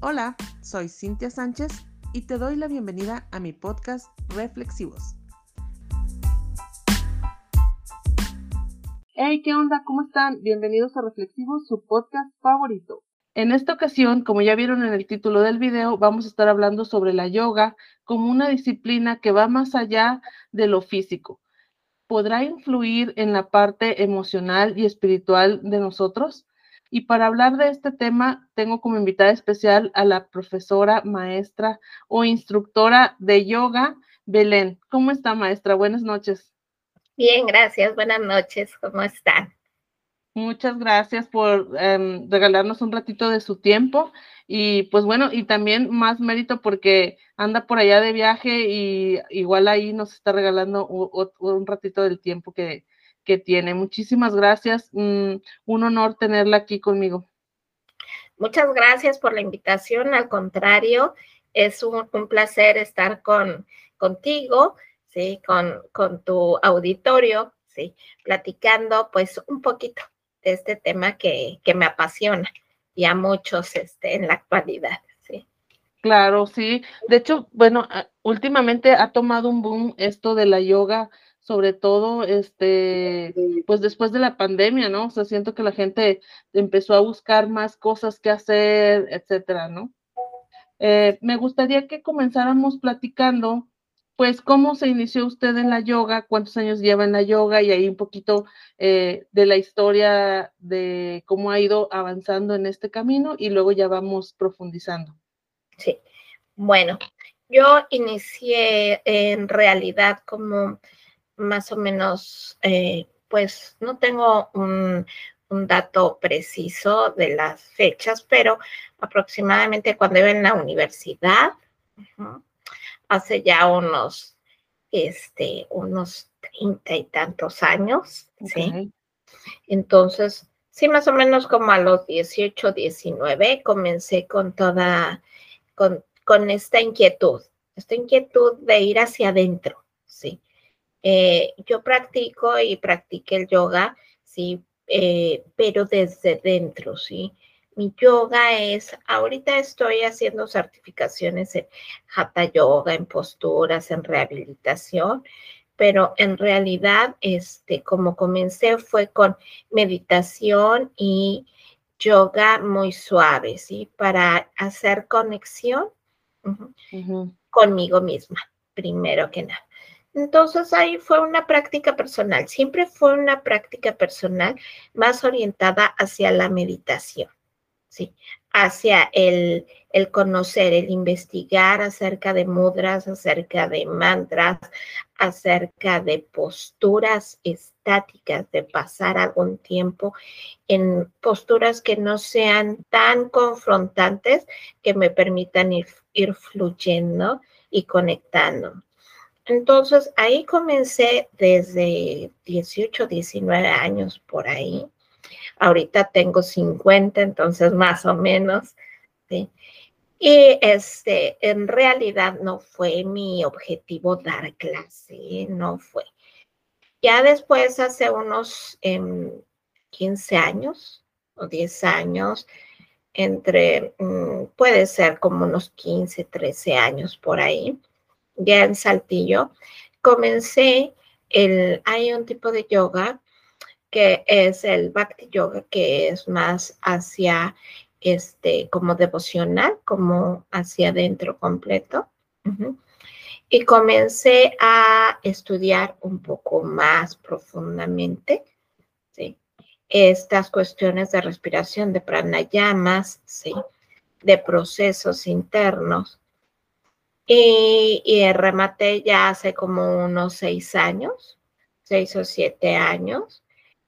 Hola, soy Cintia Sánchez y te doy la bienvenida a mi podcast Reflexivos. Hey, ¿qué onda? ¿Cómo están? Bienvenidos a Reflexivos, su podcast favorito. En esta ocasión, como ya vieron en el título del video, vamos a estar hablando sobre la yoga como una disciplina que va más allá de lo físico. ¿Podrá influir en la parte emocional y espiritual de nosotros? Y para hablar de este tema, tengo como invitada especial a la profesora, maestra o instructora de yoga, Belén. ¿Cómo está, maestra? Buenas noches. Bien, gracias. Buenas noches. ¿Cómo están? Muchas gracias por em, regalarnos un ratito de su tiempo y pues bueno, y también más mérito porque anda por allá de viaje y igual ahí nos está regalando un ratito del tiempo que, que tiene. Muchísimas gracias. Mm, un honor tenerla aquí conmigo. Muchas gracias por la invitación. Al contrario, es un, placer estar con, contigo, ¿sí? Con, con tu auditorio, ¿sí? Platicando pues un poquito de este tema que, que me apasiona y a muchos este, en la actualidad. ¿sí? Claro, sí. De hecho, bueno, últimamente ha tomado un boom esto de la yoga sobre todo, este, pues después de la pandemia, ¿no? O sea, siento que la gente empezó a buscar más cosas que hacer, etcétera, ¿no? Eh, me gustaría que comenzáramos platicando, pues, cómo se inició usted en la yoga, cuántos años lleva en la yoga y ahí un poquito eh, de la historia de cómo ha ido avanzando en este camino y luego ya vamos profundizando. Sí, bueno, yo inicié en realidad como más o menos, eh, pues no tengo un, dato preciso de las fechas, pero aproximadamente cuando iba en la universidad, hace ya unos, este, unos treinta y tantos años, ¿sí? Entonces, sí, más o menos como a los 18, 19, comencé con toda, con, con esta inquietud, esta inquietud de ir hacia adentro, ¿sí? Eh, yo practico y practiqué el yoga, sí, eh, pero desde dentro, sí. Mi yoga es, ahorita estoy haciendo certificaciones en hatha yoga, en posturas, en rehabilitación, pero en realidad, este, como comencé fue con meditación y yoga muy suave, ¿sí? Para hacer conexión conmigo misma, primero que nada. Entonces ahí fue una práctica personal, siempre fue una práctica personal más orientada hacia la meditación, ¿sí? hacia el, el conocer, el investigar acerca de mudras, acerca de mantras, acerca de posturas estáticas, de pasar algún tiempo en posturas que no sean tan confrontantes, que me permitan ir, ir fluyendo y conectando. Entonces ahí comencé desde 18, 19 años por ahí. Ahorita tengo 50, entonces más o menos. ¿sí? Y este, en realidad no fue mi objetivo dar clase, no fue. Ya después, hace unos 15 em, años o 10 años, entre, mm, puede ser como unos 15, 13 años por ahí, ya en Saltillo, comencé el, hay un tipo de yoga que es el Bhakti Yoga, que es más hacia este, como devocional, como hacia adentro completo. Y comencé a estudiar un poco más profundamente ¿sí? estas cuestiones de respiración, de pranayamas, ¿sí? de procesos internos y, rematé ya hace como unos seis años, seis o siete años,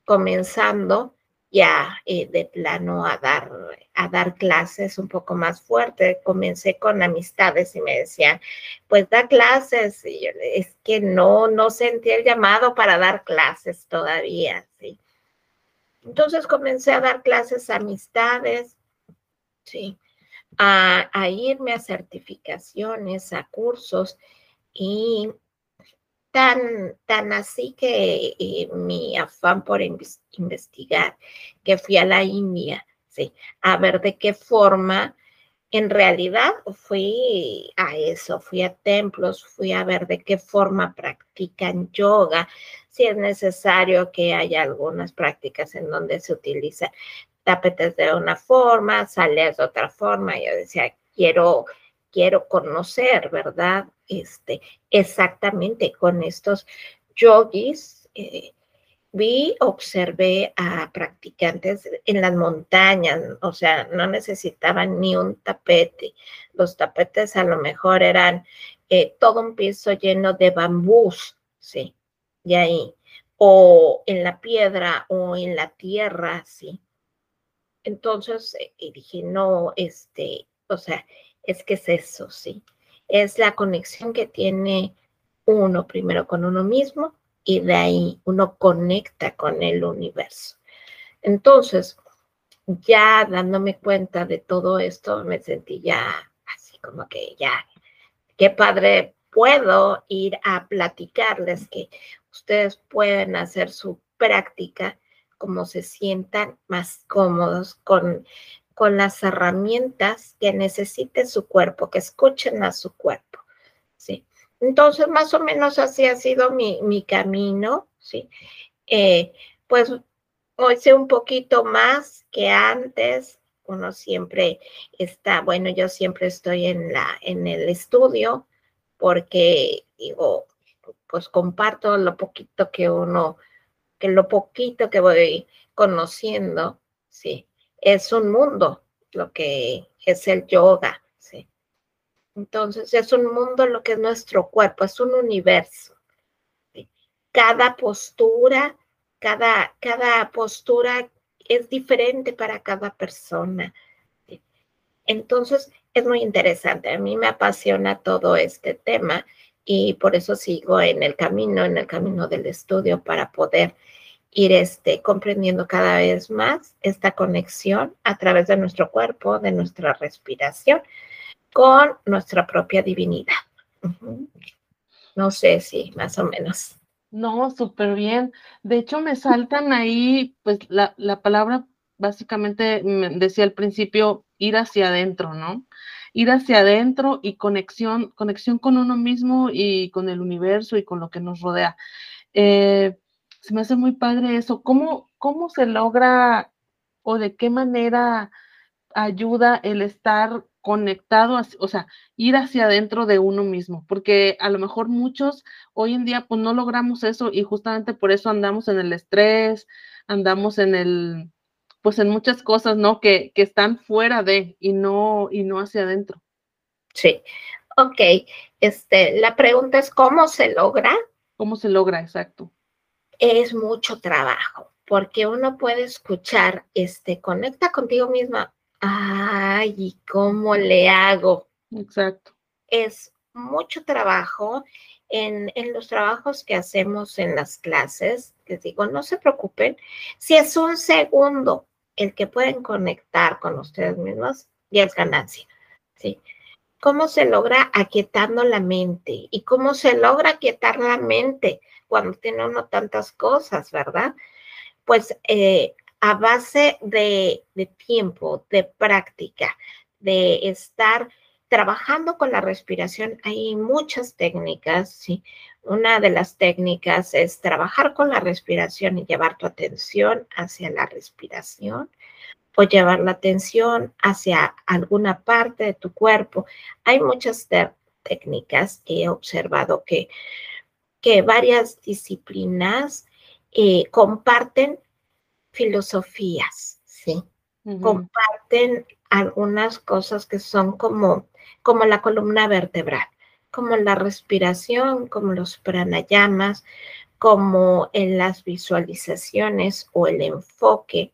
comenzando ya eh, de plano a dar, a dar clases un poco más fuerte. Comencé con amistades y me decían, pues da clases. Y yo, es que no, no sentí el llamado para dar clases todavía, ¿sí? Entonces comencé a dar clases a amistades, sí a, irme a certificaciones, a cursos y tan, tan así que eh, mi afán por investigar, que fui a la India, sí, a ver de qué forma en realidad fui a eso, fui a templos, fui a ver de qué forma practican yoga, si es necesario que haya algunas prácticas en donde se utiliza tapetes de una forma, sales de otra forma. Yo decía, quiero, quiero conocer, ¿verdad? Este, exactamente con estos yogis. Eh, vi, observé a practicantes en las montañas, o sea, no necesitaban ni un tapete. Los tapetes a lo mejor eran eh, todo un piso lleno de bambús, sí, y ahí, o en la piedra o en la tierra, sí. Entonces eh, dije, no, este, o sea, es que es eso, sí. Es la conexión que tiene uno primero con uno mismo y de ahí uno conecta con el universo. Entonces, ya dándome cuenta de todo esto, me sentí ya así como que ya, qué padre, puedo ir a platicarles que ustedes pueden hacer su práctica como se sientan más cómodos con, con las herramientas que necesite su cuerpo, que escuchen a su cuerpo. ¿sí? Entonces, más o menos así ha sido mi, camino, ¿sí? Eh, pues hoy sé un poquito más que antes. Uno siempre está, bueno, yo siempre estoy en, la, en el estudio porque digo, pues comparto lo poquito que uno, que lo poquito que voy conociendo, sí, es un mundo, lo que es el yoga, entonces es un mundo lo que es nuestro cuerpo, es un universo. Cada postura, cada, cada postura es diferente para cada persona. Entonces es muy interesante. A mí me apasiona todo este tema y por eso sigo en el camino, en el camino del estudio para poder ir este, comprendiendo cada vez más esta conexión a través de nuestro cuerpo, de nuestra respiración con nuestra propia divinidad. No sé si más o menos. No, súper bien. De hecho, me saltan ahí, pues la, la palabra básicamente me decía al principio, ir hacia adentro, ¿no? Ir hacia adentro y conexión, conexión con uno mismo y con el universo y con lo que nos rodea. Eh, se me hace muy padre eso. ¿Cómo, ¿Cómo se logra o de qué manera ayuda el estar conectado, o sea, ir hacia adentro de uno mismo, porque a lo mejor muchos hoy en día pues no logramos eso y justamente por eso andamos en el estrés, andamos en el, pues en muchas cosas, ¿no? Que, que están fuera de y no, y no hacia adentro. Sí, ok. Este, la pregunta es, ¿cómo se logra? ¿Cómo se logra? Exacto. Es mucho trabajo, porque uno puede escuchar, este, conecta contigo misma, Ay, ¿y cómo le hago? Exacto. Es mucho trabajo. En, los trabajos que hacemos en las clases, les digo, no se preocupen. Si es un segundo el que pueden conectar con ustedes mismos, ya es ganancia. ¿sí? ¿Cómo se logra aquietando la mente? ¿Y cómo se logra aquietar la mente cuando tiene uno tantas cosas, verdad? Pues eh, a base de, tiempo, de práctica, de estar trabajando con la respiración. Hay muchas técnicas, ¿sí? Una de las técnicas es trabajar con la respiración y llevar tu atención hacia la respiración o llevar la atención hacia alguna parte de tu cuerpo. Hay muchas técnicas que he observado que, que varias disciplinas eh, comparten filosofías, ¿sí? Comparten algunas cosas que son como, como la columna vertebral, como la respiración, como los pranayamas, como en las visualizaciones o el enfoque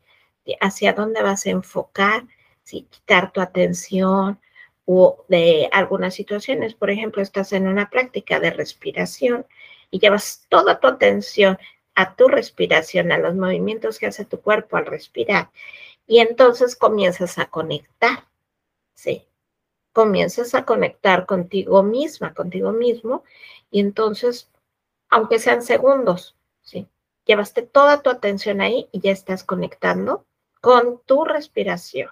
hacia dónde vas a enfocar, si quitar tu atención o de algunas situaciones, por ejemplo, estás en una práctica de respiración y llevas toda tu atención a tu respiración, a los movimientos que hace tu cuerpo al respirar. Y entonces comienzas a conectar, ¿sí? Comienzas a conectar contigo misma, contigo mismo, y entonces, aunque sean segundos, ¿sí? Llevaste toda tu atención ahí y ya estás conectando con tu respiración.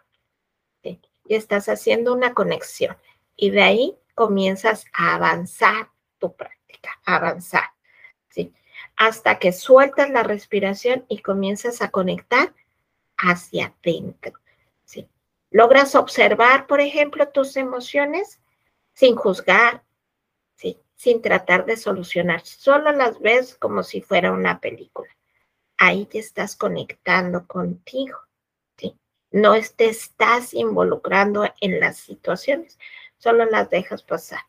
¿sí? y estás haciendo una conexión. Y de ahí comienzas a avanzar tu práctica, avanzar, ¿sí? Hasta que sueltas la respiración y comienzas a conectar hacia adentro, ¿sí? Logras observar, por ejemplo, tus emociones sin juzgar, ¿sí? Sin tratar de solucionar, solo las ves como si fuera una película. Ahí te estás conectando contigo, ¿sí? No te estás involucrando en las situaciones, solo las dejas pasar.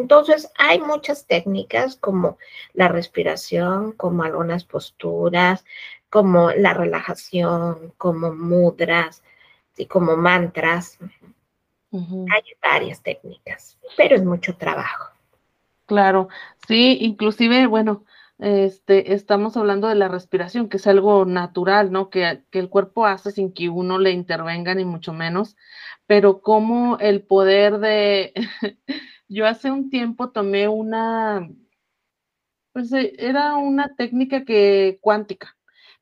Entonces, hay muchas técnicas como la respiración, como algunas posturas, como la relajación, como mudras, y como mantras. Hay varias técnicas, pero es mucho trabajo. Claro, sí, inclusive, bueno, este, estamos hablando de la respiración, que es algo natural, ¿no? Que, que el cuerpo hace sin que uno le intervenga, ni mucho menos, pero como el poder de, yo hace un tiempo tomé una, pues eh, era una técnica que cuántica,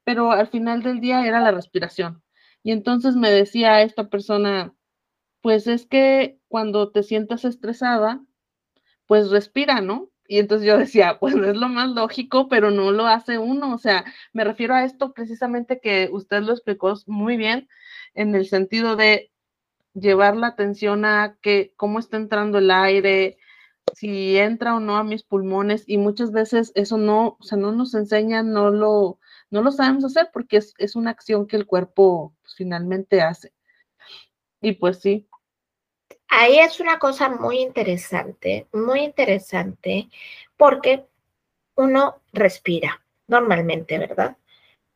pero al final del día era la respiración. Y entonces me decía esta persona, pues es que cuando te sientas estresada, pues respira, ¿no? Y entonces yo decía, pues es lo más lógico, pero no lo hace uno. O sea, me refiero a esto precisamente que usted lo explicó muy bien en el sentido de llevar la atención a que cómo está entrando el aire, si entra o no a mis pulmones y muchas veces eso no, o sea, no nos enseña, no lo, no lo sabemos hacer porque es, es una acción que el cuerpo pues, finalmente hace. Y pues sí. Ahí es una cosa muy interesante, muy interesante, porque uno respira normalmente, ¿verdad?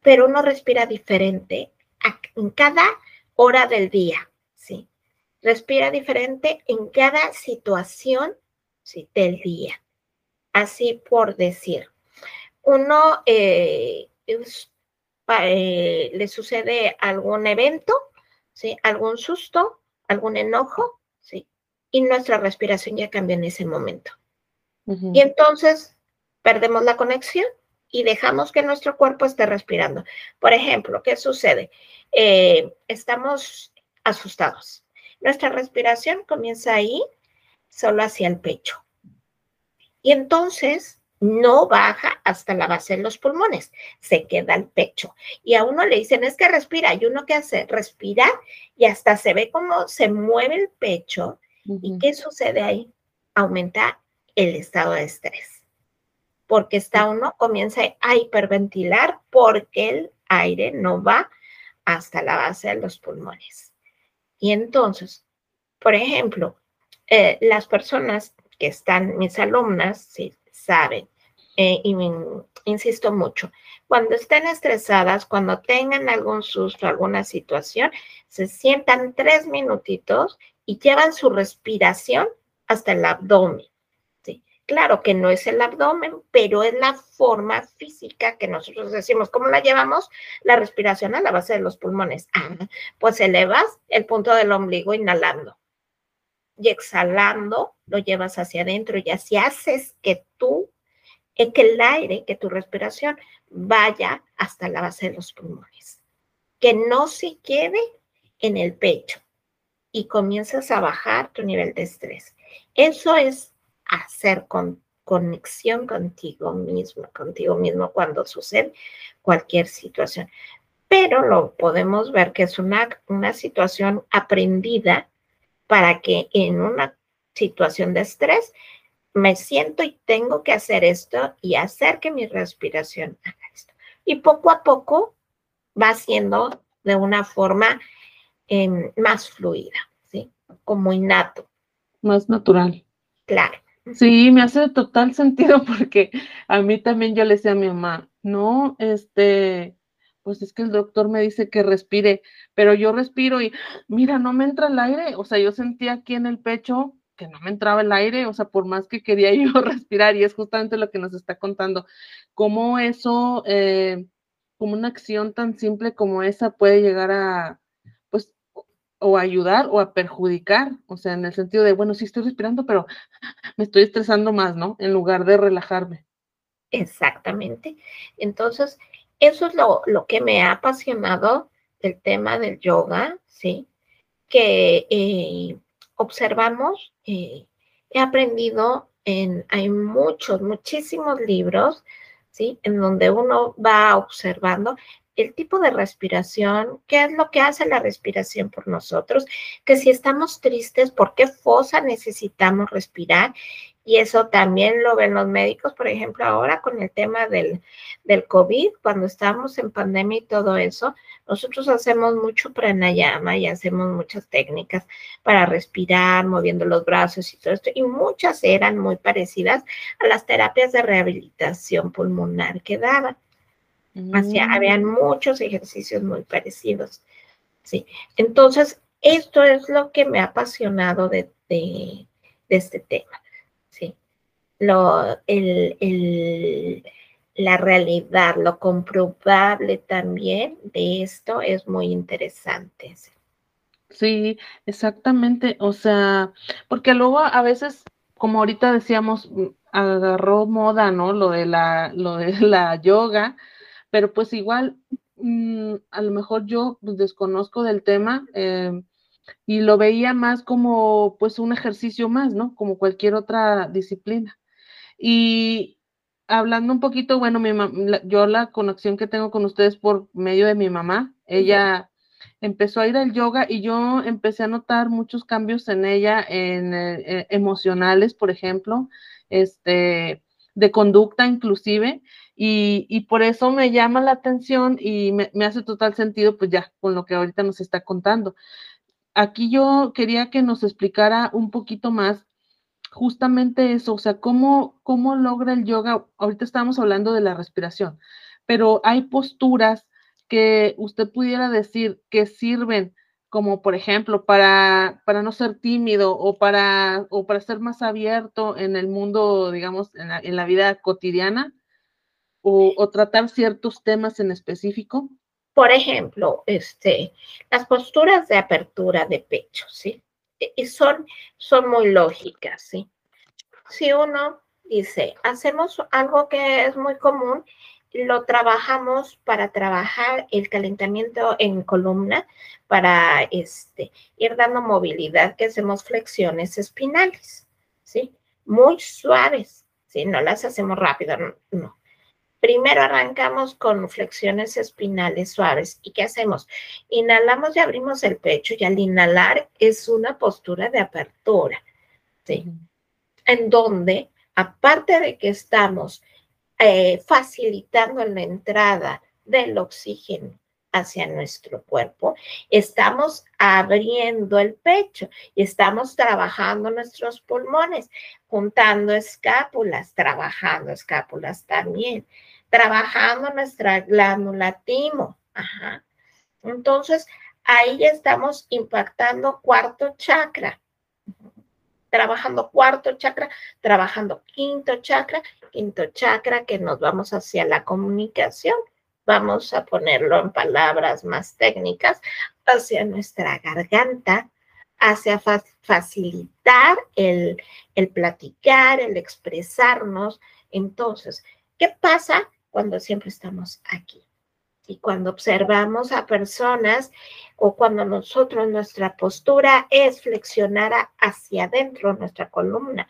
Pero uno respira diferente en cada hora del día respira diferente en cada situación del día. Así por decir, uno eh, eh, le sucede algún evento, ¿sí? algún susto, algún enojo, ¿sí? y nuestra respiración ya cambia en ese momento. Y entonces perdemos la conexión y dejamos que nuestro cuerpo esté respirando. Por ejemplo, ¿qué sucede? Eh, estamos asustados, nuestra respiración comienza ahí, solo hacia el pecho. Y entonces no baja hasta la base de los pulmones, se queda el pecho. Y a uno le dicen, es que respira, y uno que hace, respira y hasta se ve como se mueve el pecho. ¿Y qué sucede ahí? Aumenta el estado de estrés. Porque está uno, comienza a hiperventilar porque el aire no va hasta la base de los pulmones. Y entonces, por ejemplo, eh, las personas que están, mis alumnas, sí, saben, eh, y insisto mucho, cuando estén estresadas, cuando tengan algún susto, alguna situación, se sientan tres minutitos y llevan su respiración hasta el abdomen. Claro que no es el abdomen, pero es la forma física que nosotros decimos. ¿Cómo la llevamos? La respiración a la base de los pulmones. Ah, pues elevas el punto del ombligo inhalando y exhalando, lo llevas hacia adentro y así haces que tú, eh, que el aire, que tu respiración vaya hasta la base de los pulmones, que no se quede en el pecho y comienzas a bajar tu nivel de estrés. Eso es hacer con conexión contigo mismo, contigo mismo cuando sucede cualquier situación. Pero lo podemos ver que es una, una situación aprendida para que en una situación de estrés me siento y tengo que hacer esto y hacer que mi respiración haga esto. Y poco a poco va siendo de una forma em, más fluida, ¿sí? Como innato. Más natural. Claro. Sí, me hace total sentido porque a mí también yo le decía a mi mamá, no, este, pues es que el doctor me dice que respire, pero yo respiro y mira, no me entra el aire, o sea, yo sentía aquí en el pecho que no me entraba el aire, o sea, por más que quería yo respirar, y es justamente lo que nos está contando, cómo eso, eh, como una acción tan simple como esa puede llegar a, o ayudar o a perjudicar, o sea, en el sentido de, bueno, sí estoy respirando, pero me estoy estresando más, ¿no? En lugar de relajarme. Exactamente. Entonces, eso es lo, lo que me ha apasionado del tema del yoga, ¿sí? que eh, observamos, eh, he aprendido en, hay muchos, muchísimos libros, ¿sí? En donde uno va observando el tipo de respiración, qué es lo que hace la respiración por nosotros, que si estamos tristes, ¿por qué fosa necesitamos respirar? Y eso también lo ven los médicos, por ejemplo, ahora con el tema del, del COVID, cuando estamos en pandemia y todo eso, nosotros hacemos mucho pranayama y hacemos muchas técnicas para respirar, moviendo los brazos y todo esto, y muchas eran muy parecidas a las terapias de rehabilitación pulmonar que daban. Mm. habían muchos ejercicios muy parecidos. Sí. Entonces, esto es lo que me ha apasionado de, de, este tema. Sí. Lo, el, el, la realidad, lo comprobable también de esto es muy interesante. Sí, exactamente. O sea, porque luego a veces, como ahorita decíamos, mm, agarró moda, ¿no? Lo de la, lo de la yoga, pero pues igual, mm, a lo mejor yo pues, desconozco del tema em, y lo veía más como pues un ejercicio más, ¿no? Como cualquier otra disciplina. Y hablando un poquito, bueno, mi yo la conexión que tengo con ustedes por medio de mi mamá, ella empezó a ir al yoga y yo empecé a notar muchos cambios en ella, en, eh, emocionales, por ejemplo, este, de conducta inclusive, y, por eso me llama la atención y me, hace total sentido, pues ya, con lo que ahorita nos está contando. Aquí yo quería que nos explicara un poquito más justamente eso, o sea, cómo, cómo logra el yoga, ahorita estamos hablando de la respiración, pero hay posturas que usted pudiera decir que sirven como por ejemplo para, para no ser tímido o para, o para ser más abierto en el mundo, digamos, en la, en la vida cotidiana o, tratar ciertos temas en específico? Por ejemplo, este, las posturas de apertura de pecho, ¿sí? E, y son, son muy lógicas, ¿sí? Si uno dice, hacemos algo que es muy común, lo trabajamos para trabajar el calentamiento en columna, para este, ir dando movilidad, que hacemos flexiones espinales, ¿sí? Muy suaves, ¿sí? No las hacemos rápido, no. Primero arrancamos con flexiones espinales suaves. ¿Y qué hacemos? Inhalamos y abrimos el pecho y al inhalar es una postura de apertura, ¿sí? En donde, aparte de que estamos eh, facilitando la entrada del oxígeno hacia nuestro cuerpo, estamos abriendo el pecho y estamos trabajando nuestros pulmones, juntando escápulas, trabajando escápulas también trabajando nuestra glándula timo. Ajá. Entonces, ahí estamos impactando cuarto chakra. Trabajando cuarto chakra, trabajando quinto chakra, quinto chakra que nos vamos hacia la comunicación. Vamos a ponerlo en palabras más técnicas, hacia nuestra garganta, hacia facilitar el, el platicar, el expresarnos. Entonces, ¿qué pasa cuando siempre estamos aquí. Y cuando observamos a personas o cuando nosotros nuestra postura es flexionar hacia adentro nuestra columna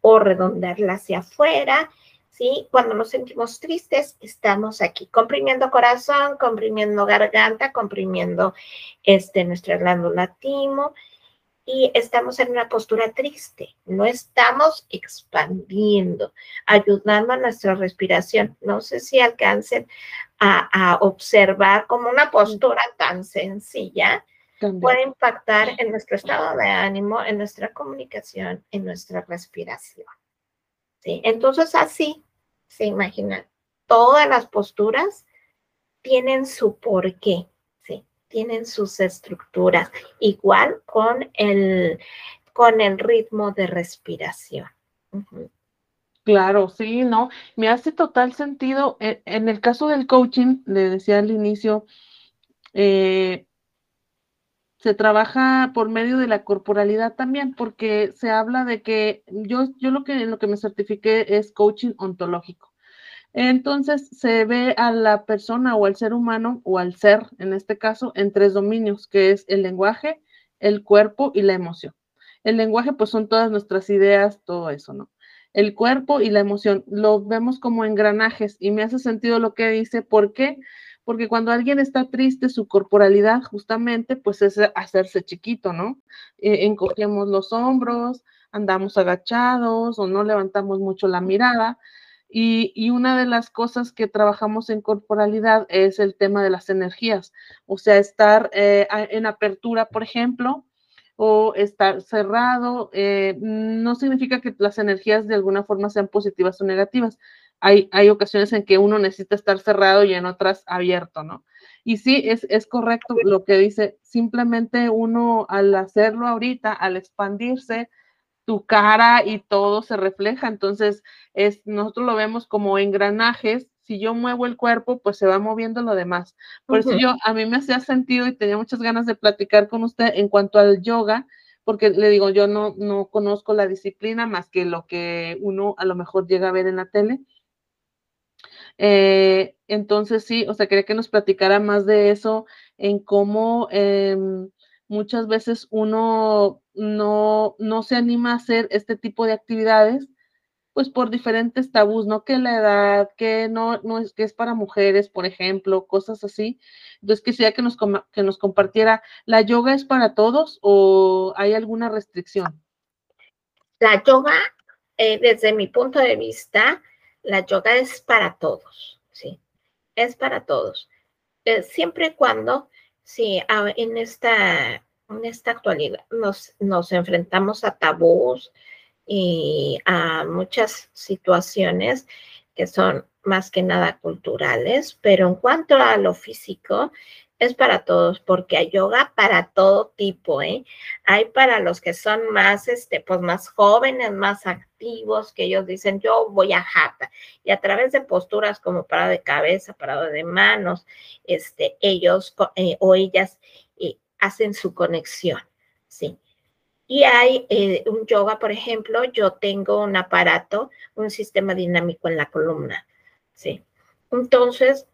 o redondearla hacia afuera, ¿sí? Cuando nos sentimos tristes, estamos aquí comprimiendo corazón, comprimiendo garganta, comprimiendo este, nuestra glándula timo y estamos en una postura triste, no estamos expandiendo, ayudando a nuestra respiración. No sé si alcancen a, observar como una postura tan sencilla puede impactar en nuestro estado de ánimo, en nuestra comunicación, en nuestra respiración. ¿Sí? Entonces así, se imaginan, todas las posturas tienen su porqué tienen sus estructuras, igual con el, con el ritmo de respiración. Claro, sí, no, me hace total sentido. E, en, el caso del coaching, le decía al inicio, eh, se trabaja por medio de la corporalidad también, porque se habla de que yo, yo lo que, lo que me certifiqué es coaching ontológico. Entonces se ve a la persona o al ser humano o al ser, en este caso, en tres dominios, que es el lenguaje, el cuerpo y la emoción. El lenguaje, pues son todas nuestras ideas, todo eso, ¿no? El cuerpo y la emoción, lo vemos como engranajes y me hace sentido lo que dice, ¿por qué? Porque cuando alguien está triste, su corporalidad justamente, pues es hacerse chiquito, ¿no? Eh, encogemos los hombros, andamos agachados o no levantamos mucho la mirada. Y, una de las cosas que trabajamos en corporalidad es el tema de las energías, o sea, estar eh, en apertura, por ejemplo, o estar cerrado, eh, no significa que las energías de alguna forma sean positivas o negativas. Hay, hay, ocasiones en que uno necesita estar cerrado y en otras abierto, ¿no? Y sí, es, es correcto lo que dice, simplemente uno al hacerlo ahorita, al expandirse, tu cara y todo se refleja. Entonces, es, nosotros lo vemos como engranajes. Si yo muevo el cuerpo, pues se va moviendo lo demás. Por eso yo, a mí me hacía sentido y tenía muchas ganas de platicar con usted en cuanto al yoga, porque le digo, yo no, no conozco la disciplina más que lo que uno a lo mejor llega a ver en la tele. Eh, entonces sí, o sea, quería que nos platicara más de eso, en cómo em, muchas veces uno no, no se anima a hacer este tipo de actividades, pues por diferentes tabús, ¿no? Que la edad, que no, no es que es para mujeres, por ejemplo, cosas así. Entonces quisiera que nos, que nos compartiera, ¿la yoga es para todos o hay alguna restricción? La yoga, eh, desde mi punto de vista, la yoga es para todos, ¿sí? Es para todos. Eh, siempre y cuando, sí, en esta en esta actualidad nos, nos enfrentamos a tabús y a muchas situaciones que son más que nada culturales, pero en cuanto a lo físico, es para todos, porque hay yoga para todo tipo, ¿eh? Hay para los que son más, este, pues más jóvenes, más activos, que ellos dicen, yo voy a jata, y a través de posturas como parado de cabeza, parado de manos, este, ellos eh, o ellas hacen su conexión, ¿sí? Y hay eh, un yoga, por ejemplo, yo tengo un aparato, un sistema dinámico en la columna, ¿sí? Entonces,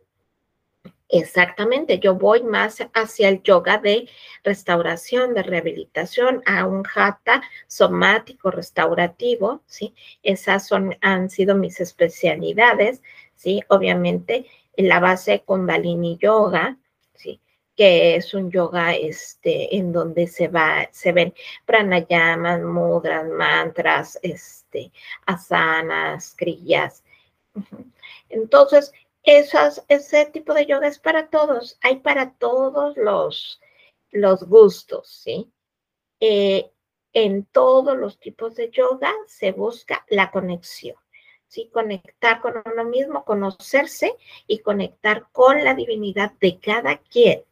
exactamente, yo voy más hacia el yoga de restauración, de rehabilitación, a un hatha somático restaurativo, ¿sí? Esas son, han sido mis especialidades, ¿sí? Obviamente, en la base con Kundalini Yoga, que es un yoga este, en donde se, va, se ven pranayamas, mudras, mantras, este, asanas, kriyas. Entonces, esas, ese tipo de yoga es para todos, hay para todos los, los gustos, ¿sí? Eh, en todos los tipos de yoga se busca la conexión. ¿sí? Conectar con uno mismo, conocerse y conectar con la divinidad de cada quien.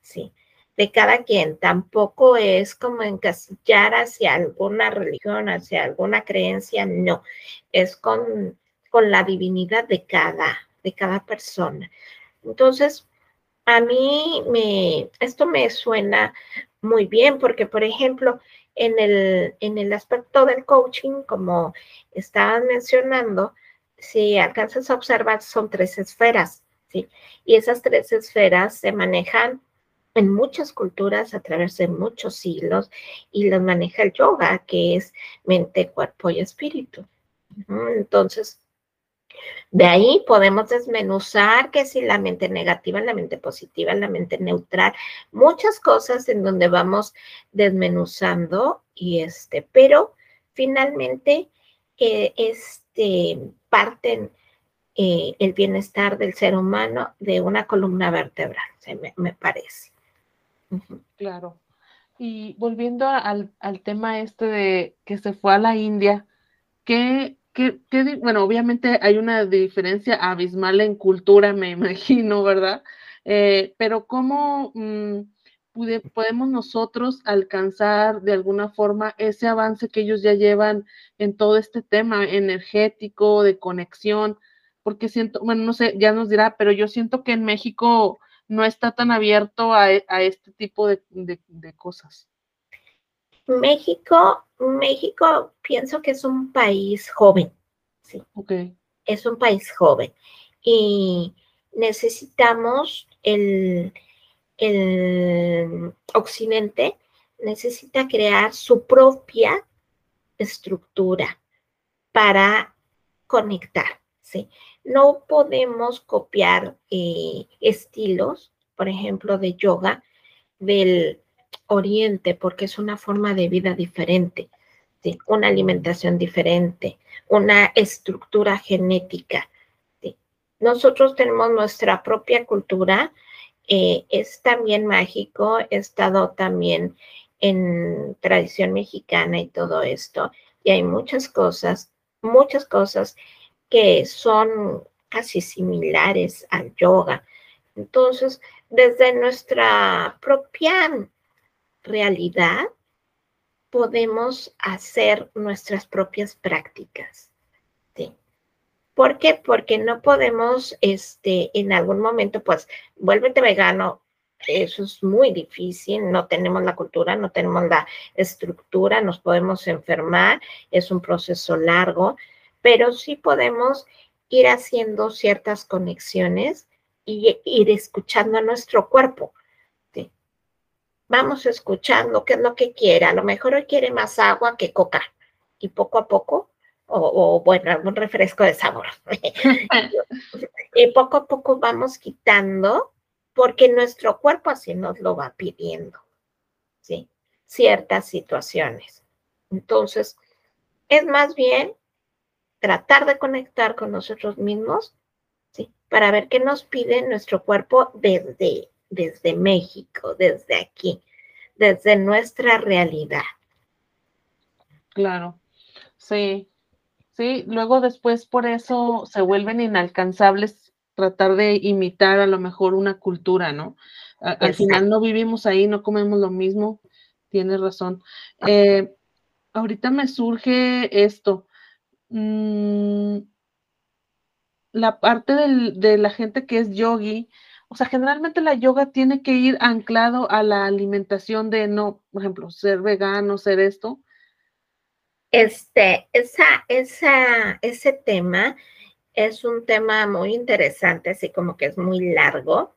¿sí? De cada quien. Tampoco es como encasillar hacia alguna religión, hacia alguna creencia, no. Es con, con la divinidad de cada, de cada persona. Entonces, a mí me, esto me suena muy bien porque, por ejemplo, en el, en el aspecto del coaching, como estaban mencionando, si alcanzas a observar, son tres esferas, ¿sí? Y esas tres esferas se manejan en muchas culturas a través de muchos siglos y las maneja el yoga, que es mente, cuerpo y espíritu. Entonces, de ahí podemos desmenuzar que si la mente negativa, la mente positiva, la mente neutral, muchas cosas en donde vamos desmenuzando y este, pero finalmente eh, este, parten eh, el bienestar del ser humano de una columna vertebral, me, me parece. Claro. Y volviendo al, tema este de que se fue a la India, ¿qué, qué, bueno, obviamente hay una diferencia abismal en cultura, me imagino, ¿verdad? Eh, pero ¿cómo mm, podemos nosotros alcanzar de alguna forma ese avance que ellos ya llevan en todo este tema energético, de conexión? Porque siento, bueno, no sé, ya nos dirá, pero yo siento que en México no está tan abierto a, e, este tipo de, cosas. México, México pienso que es un país joven, sí. Okay. Es un país joven y necesitamos el, el occidente necesita crear su propia estructura para conectar, ¿sí? No podemos copiar eh, estilos, por ejemplo, de yoga del oriente, porque es una forma de vida diferente, ¿sí? Una alimentación diferente, una estructura genética. ¿sí? Nosotros tenemos nuestra propia cultura, eh, es también mágico, he estado también en tradición mexicana y todo esto, y hay muchas cosas, muchas cosas que son casi similares al yoga. Entonces, desde nuestra propia realidad, podemos hacer nuestras propias prácticas. ¿sí? ¿Por qué? Porque no podemos, este, en algún momento, pues, vuélvete vegano, eso es muy difícil, no tenemos la cultura, no tenemos la estructura, nos podemos enfermar, es un proceso largo, pero sí podemos ir haciendo ciertas conexiones y ir escuchando a nuestro cuerpo. Vamos escuchando qué es lo que quiere. A lo mejor hoy quiere más agua que coca. Y poco a poco, o, o bueno, algún refresco de sabor. y poco a poco vamos quitando porque nuestro cuerpo así nos lo va pidiendo, ¿sí? Ciertas situaciones. Entonces, es más bien tratar de conectar con nosotros mismos, ¿sí? Para ver qué nos pide nuestro cuerpo desde, desde México, desde aquí, desde nuestra realidad. Claro, sí, sí, luego después por eso se vuelven inalcanzables tratar de imitar a lo mejor una cultura, ¿no? al final no vivimos ahí, no comemos lo mismo, tienes razón. Eh, ahorita me surge esto. Mm, la parte de la gente que es yogi, o sea, generalmente la yoga tiene que ir anclado a la alimentación de no, por ejemplo, ser vegano, ser esto. Este, esa, esa, ese tema es un tema muy interesante, así como que es muy largo.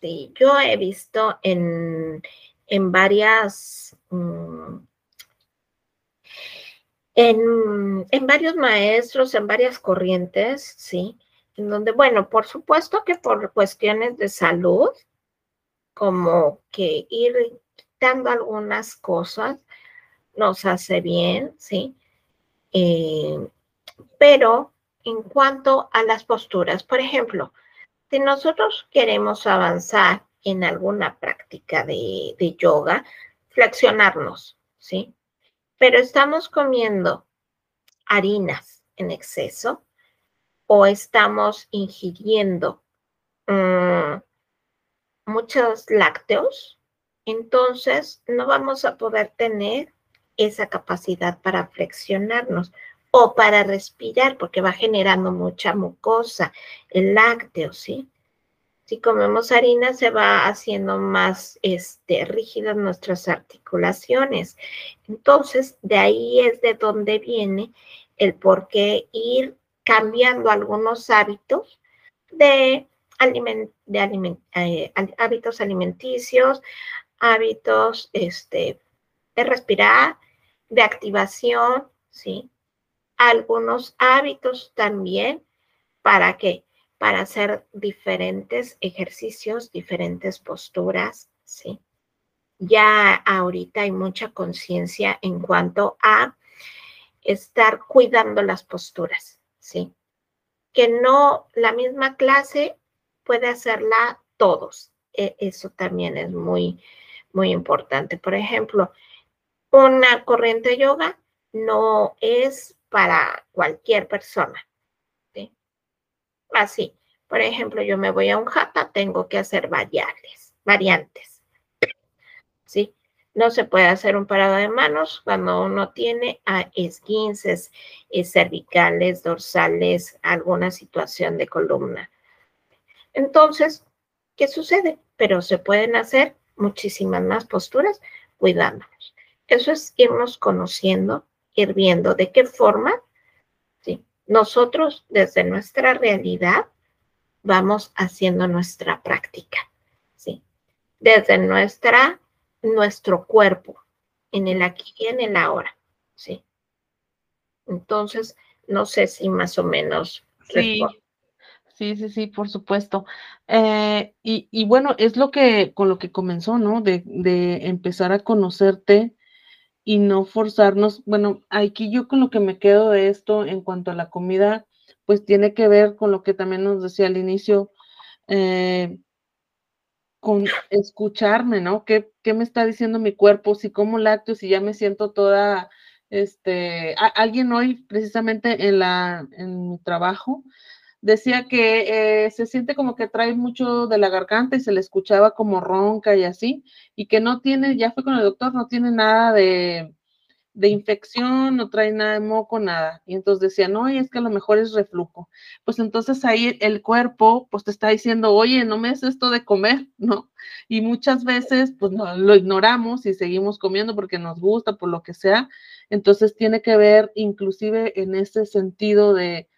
Sí, yo he visto en, en varias, mm, en, en, varios maestros, en varias corrientes, sí, en donde, bueno, por supuesto que por cuestiones de salud, como que ir quitando algunas cosas nos hace bien, sí, eh, pero en cuanto a las posturas. Por ejemplo, si nosotros queremos avanzar en alguna práctica de, yoga, flexionarnos, ¿sí? Pero estamos comiendo harinas en exceso o estamos ingiriendo mm, muchos lácteos, entonces no vamos a poder tener esa capacidad para flexionarnos o para respirar, porque va generando mucha mucosa, el lácteo, ¿sí? Si comemos harina se va haciendo más este, rígidas nuestras articulaciones. Entonces, de ahí es de donde viene el por qué ir cambiando algunos hábitos de, de eh, hábitos alimenticios, hábitos este, de respirar, de activación, ¿sí? algunos hábitos también para que para hacer diferentes ejercicios, diferentes posturas, ¿sí? Ya ahorita hay mucha conciencia en cuanto a estar cuidando las posturas, ¿sí? Que no la misma clase puede hacerla todos. E, eso también es muy, muy importante. Por ejemplo, una corriente yoga no es para cualquier persona. ¿sí? Así, por ejemplo, yo me voy a un jata, tengo que hacer variables, variantes. ¿Sí? No se puede hacer un parado de manos cuando uno tiene esguinces eh, cervicales, dorsales, alguna situación de columna. Entonces, ¿qué sucede? Pero se pueden hacer muchísimas más posturas cuidándonos. Eso es irnos conociendo ir viendo de qué forma ¿sí? nosotros desde nuestra realidad vamos haciendo nuestra práctica. ¿sí? Desde nuestra nuestro cuerpo, en el aquí y en el ahora, ¿sí? Entonces, no sé si más o menos. Sí, sí, sí, sí, por supuesto. Eh, y, bueno, es lo que, con lo que comenzó, ¿no? De, de empezar a conocerte y no forzarnos. Bueno, aquí yo con lo que me quedo de esto en cuanto a la comida, pues tiene que ver con lo que también nos decía al inicio, eh, con escucharme, ¿no? ¿Qué, ¿Qué, me está diciendo mi cuerpo? Si como lácteos, si ya me siento toda, este, alguien hoy precisamente en la, en mi trabajo, decía que eh, se siente como que trae mucho de la garganta y se le escuchaba como ronca y así, y que no tiene, ya fue con el doctor, no tiene nada de, de infección, no trae nada de moco, nada. Y entonces decía, no, y es que a lo mejor es reflujo. Pues entonces ahí el cuerpo, pues te está diciendo, oye, no me es esto de comer, ¿no? Y muchas veces, pues no, lo ignoramos y seguimos comiendo porque nos gusta, por lo que sea. Entonces tiene que ver inclusive en ese sentido de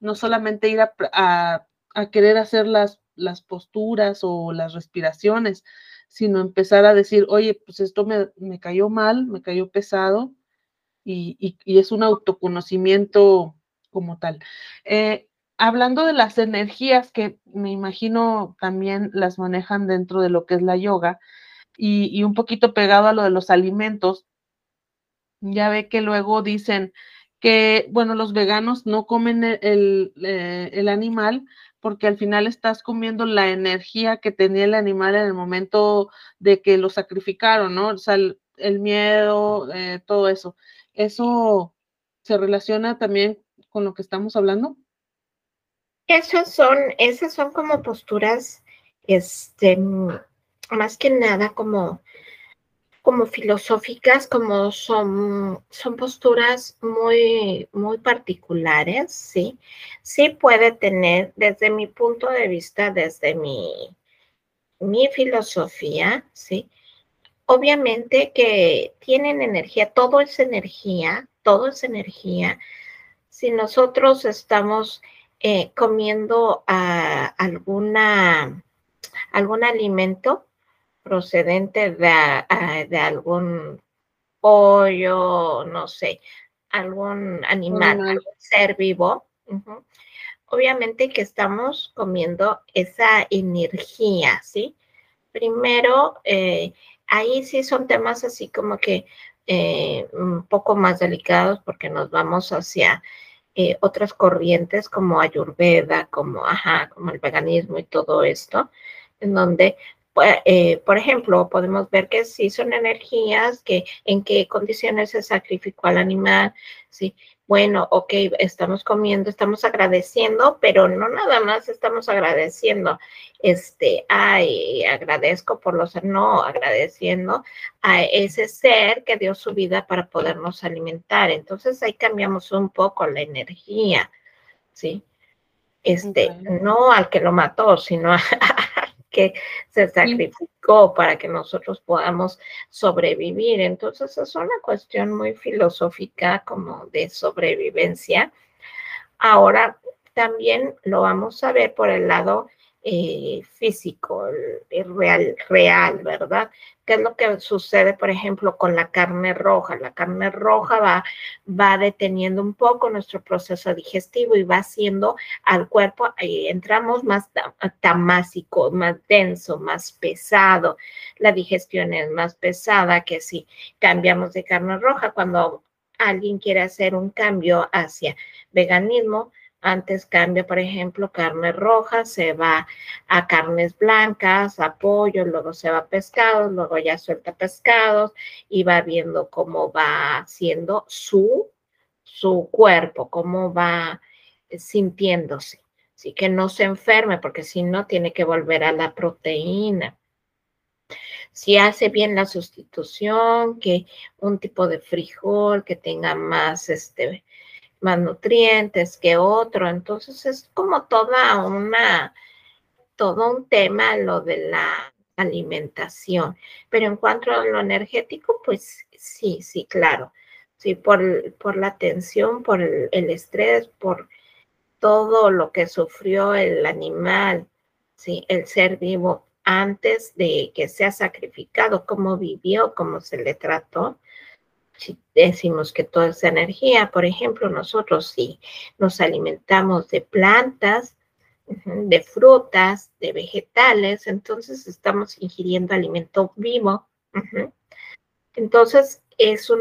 no solamente ir a, querer hacer las, las posturas o las respiraciones, sino empezar a decir, oye, pues esto me, me cayó mal, me cayó pesado, y, es un autoconocimiento como tal. Eh, hablando de las energías que me imagino también las manejan dentro de lo que es la yoga y, un poquito pegado a lo de los alimentos, ya ve que luego dicen que, bueno, los veganos no comen el, eh, el, animal porque al final estás comiendo la energía que tenía el animal en el momento de que lo sacrificaron, ¿no? O sea, el, miedo, eh, todo eso. ¿Eso se relaciona también con lo que estamos hablando? Esas son, esas son como posturas, este, más que nada como, como filosóficas, como son, son posturas muy, muy particulares, ¿sí? Sí puede tener, desde mi punto de vista, desde mi, mi filosofía, ¿sí? Obviamente que tienen energía, todo es energía, todo es energía. Si nosotros estamos eh, comiendo ah, alguna, algún alimento procedente de, ah, de, algún pollo, no sé, algún animal, algún ser vivo, obviamente que estamos comiendo esa energía, ¿sí? Primero, eh, ahí sí son temas así como que eh, un poco más delicados porque nos vamos hacia eh, otras corrientes como Ayurveda, como, ajá, como el veganismo y todo esto, en donde, pues, eh, por ejemplo, podemos ver que sí son energías, que en qué condiciones se sacrificó al animal, sí, bueno, ok, estamos comiendo, estamos agradeciendo, pero no nada más estamos agradeciendo, este, ay, agradezco por los, no, agradeciendo a ese ser que dio su vida para podernos alimentar. Entonces ahí cambiamos un poco la energía, ¿sí? Este, no al que lo mató, sino a, que se sacrificó para que nosotros podamos sobrevivir. Entonces es una cuestión muy filosófica como de sobrevivencia. Ahora también lo vamos a ver por el lado eh, físico, el, real, real, ¿verdad? ¿Qué es lo que sucede, por ejemplo, con la carne roja? La carne roja va, va deteniendo un poco nuestro proceso digestivo y va haciendo al cuerpo, y entramos más tamásico, más denso, más pesado. La digestión es más pesada que si cambiamos de carne roja. Cuando alguien quiere hacer un cambio hacia veganismo, antes cambia, por ejemplo, carne roja, se va a carnes blancas, a pollo, luego se va a pescados, luego ya suelta pescados y va viendo cómo va haciendo su, su cuerpo, cómo va sintiéndose. Así que no se enferme, porque si no, tiene que volver a la proteína. Si hace bien la sustitución, que un tipo de frijol que tenga más este, más nutrientes que otro. Entonces es como toda una, todo un tema lo de la alimentación. Pero en cuanto a lo energético, pues sí, sí, claro. Sí, por, por la tensión, por el, estrés, por todo lo que sufrió el animal, sí, el ser vivo antes de que sea sacrificado, cómo vivió, cómo se le trató. Si decimos que toda esa energía, por ejemplo, nosotros si nos alimentamos de plantas, de frutas, de vegetales, entonces estamos ingiriendo alimento vivo. Entonces es un,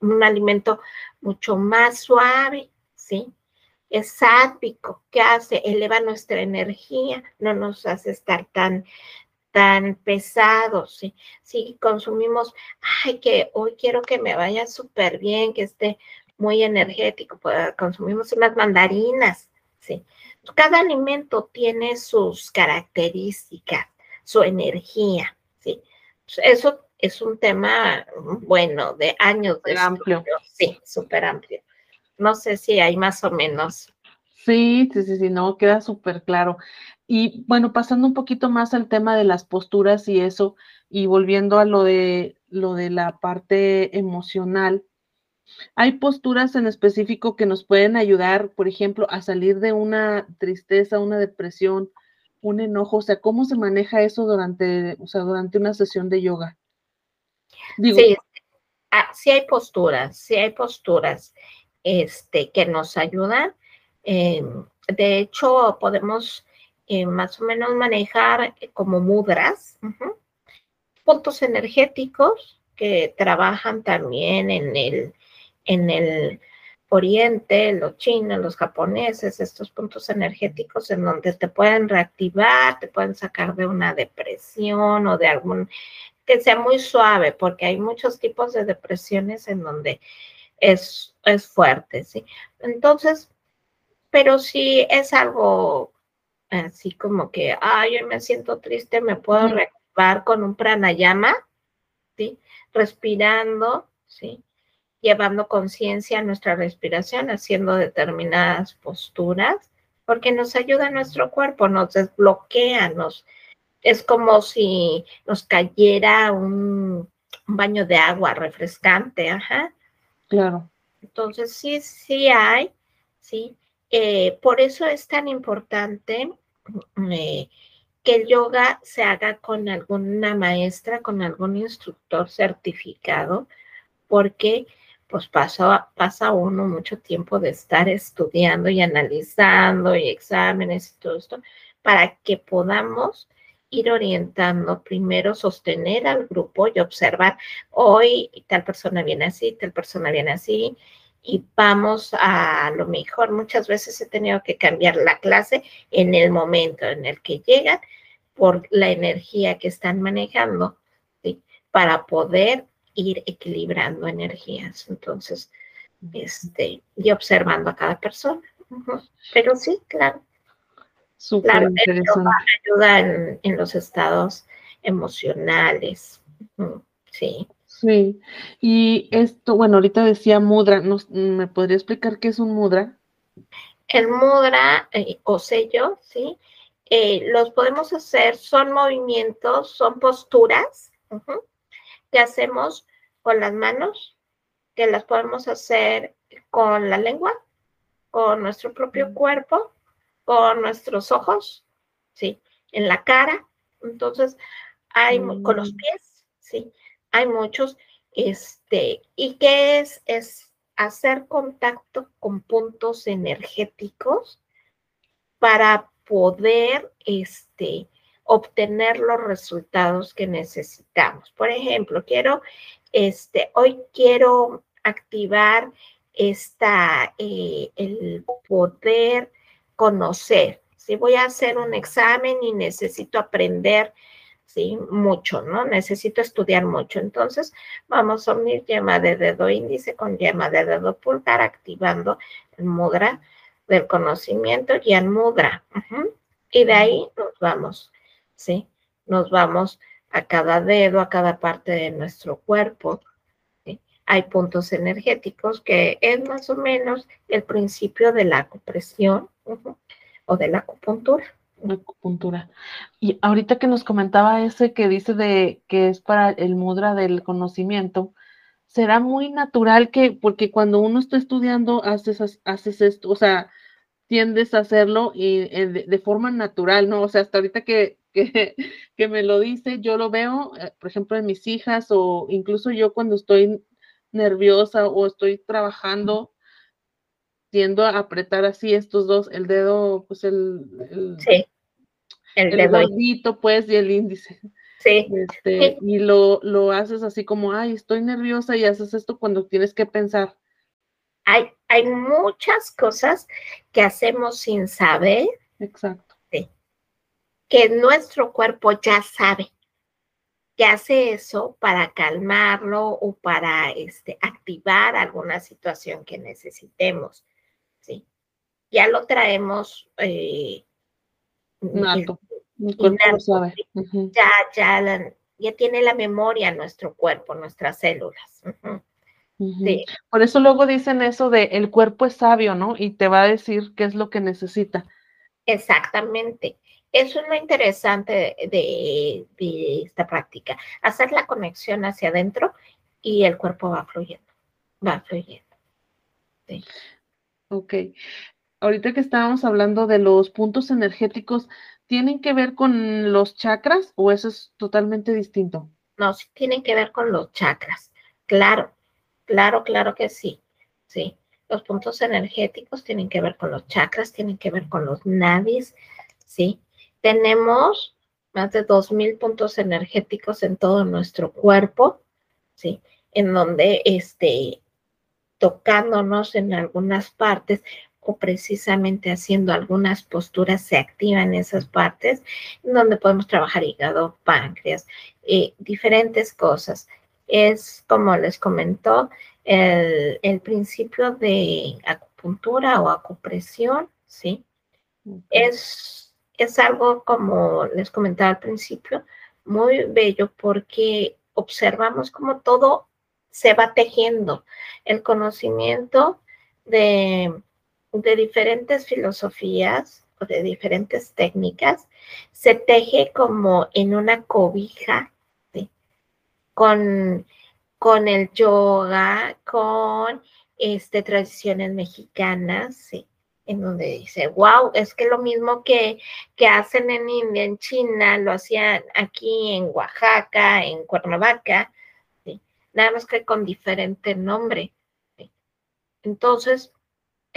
un alimento mucho más suave, ¿sí? Es sádvico, ¿qué hace? Eleva nuestra energía, no nos hace estar tan, tan pesados, ¿sí? Si consumimos, ay, que hoy quiero que me vaya súper bien, que esté muy energético, pues consumimos unas mandarinas, ¿sí? Cada alimento tiene sus características, su energía, ¿sí? Eso es un tema, bueno, de años de amplio. Sí, súper amplio. No sé si hay más o menos. Sí, sí, sí, sí, no, queda súper claro. Y bueno, pasando un poquito más al tema de las posturas y eso, y volviendo a lo de lo de la parte emocional, hay posturas en específico que nos pueden ayudar, por ejemplo, a salir de una tristeza, una depresión, un enojo, o sea, ¿cómo se maneja eso durante, o sea, durante una sesión de yoga? sí, ah, sí hay posturas, sí hay posturas este, que nos ayudan. Eh, de hecho, podemos eh, más o menos manejar como mudras, puntos energéticos que trabajan también en el, en el oriente, los chinos, los japoneses, estos puntos energéticos en donde te pueden reactivar, te pueden sacar de una depresión o de algún que sea muy suave, porque hay muchos tipos de depresiones en donde es, es fuerte, ¿sí? Entonces, pero si es algo así como que, ay, yo me siento triste, me puedo reactivar con un pranayama, ¿sí? Respirando, ¿sí? Llevando conciencia a nuestra respiración, haciendo determinadas posturas, porque nos ayuda a nuestro cuerpo, nos desbloquea, nos, es como si nos cayera un, baño de agua refrescante, ajá. Claro. Entonces, sí, sí hay, sí. Eh, por eso es tan importante eh, que el yoga se haga con alguna maestra, con algún instructor certificado, porque pues pasa, pasa uno mucho tiempo de estar estudiando y analizando y exámenes y todo esto, para que podamos ir orientando, primero sostener al grupo y observar, hoy tal persona viene así, tal persona viene así, y vamos a lo mejor. Muchas veces he tenido que cambiar la clase en el momento en el que llegan por la energía que están manejando, ¿sí? para poder ir equilibrando energías. Entonces, este, y observando a cada persona. Pero sí, claro. Súper interesante. ayuda en, los estados emocionales. Sí. Sí. Y esto, bueno, ahorita decía mudra, ¿me podría explicar qué es un mudra? El mudra eh, o sello, ¿sí? Eh, los podemos hacer, son movimientos, son posturas que hacemos con las manos, que las podemos hacer con la lengua, con nuestro propio cuerpo con nuestros ojos, ¿sí? En la cara. Entonces, hay con los mm. pies, ¿sí? Hay muchos, este, ¿y qué es? Es hacer contacto con puntos energéticos para poder, este, obtener los resultados que necesitamos. Por ejemplo, quiero, este, hoy quiero activar esta, eh, el poder conocer. Si voy a hacer un examen y necesito aprender, ¿sí? Mucho, ¿no? Necesito estudiar mucho. Entonces, vamos a unir yema de dedo índice con yema de dedo pulgar, activando el mudra del conocimiento y el mudra. Y de ahí nos vamos, ¿sí? Nos vamos a cada dedo, a cada parte de nuestro cuerpo. Hay puntos energéticos que es más o menos el principio de la compresión o de la acupuntura. Acupuntura. Y ahorita que nos comentaba ese que dice de que es para el mudra del conocimiento, será muy natural que, porque cuando uno está estudiando, haces, haces esto, o sea, tiendes a hacerlo y, eh, de, forma natural, ¿no? O sea, hasta ahorita que, que, que me lo dice, yo lo veo, eh, por ejemplo, en mis hijas o incluso yo cuando estoy nerviosa o estoy trabajando, tiendo a apretar así estos dos, el dedo, pues el, el, Sí, el, el dedo. gordito, pues, y el índice. Sí, Este, y lo, lo haces así como, ay, estoy nerviosa y haces esto cuando tienes que pensar. hay, hay muchas cosas que hacemos sin saber Exacto. que nuestro cuerpo ya sabe que hace eso para calmarlo o para este, activar alguna situación que necesitemos. ¿Sí? Ya lo traemos. eh, Nato. Sabe. sí. Ujú, Ya, ya, la- ya tiene la memoria nuestro cuerpo, nuestras células. Sí. Por eso luego dicen eso de el cuerpo es sabio, ¿no? Y te va a decir qué es lo que necesita. Exactamente. Eso es lo interesante de, de esta práctica, hacer la conexión hacia adentro y el cuerpo va fluyendo, va fluyendo. Ok. Ahorita que estábamos hablando de los puntos energéticos, ¿tienen que ver con los chakras o eso es totalmente distinto? No, sí tienen que ver con los chakras. Claro, claro, claro que sí. Sí. Los puntos energéticos tienen que ver con los chakras, tienen que ver con los nadis, ¿sí? Tenemos más de 2.000 puntos energéticos en todo nuestro cuerpo, ¿sí? En donde, este, tocándonos en algunas partes o precisamente haciendo algunas posturas, se activan esas partes, donde podemos trabajar hígado, páncreas, eh, diferentes cosas. Es, como les comentó, el, el principio de acupuntura o acupresión, ¿sí? Es, es algo, como les comentaba al principio, muy bello porque observamos cómo todo se va tejiendo. El conocimiento de, de diferentes filosofías o de diferentes técnicas se teje como en una cobija, con, con el yoga, con este, tradiciones mexicanas, ¿sí? en donde dice, wow, es que lo mismo que, que hacen en India, en China, lo hacían aquí en Oaxaca, en Cuernavaca, nada más que con diferente nombre. Entonces,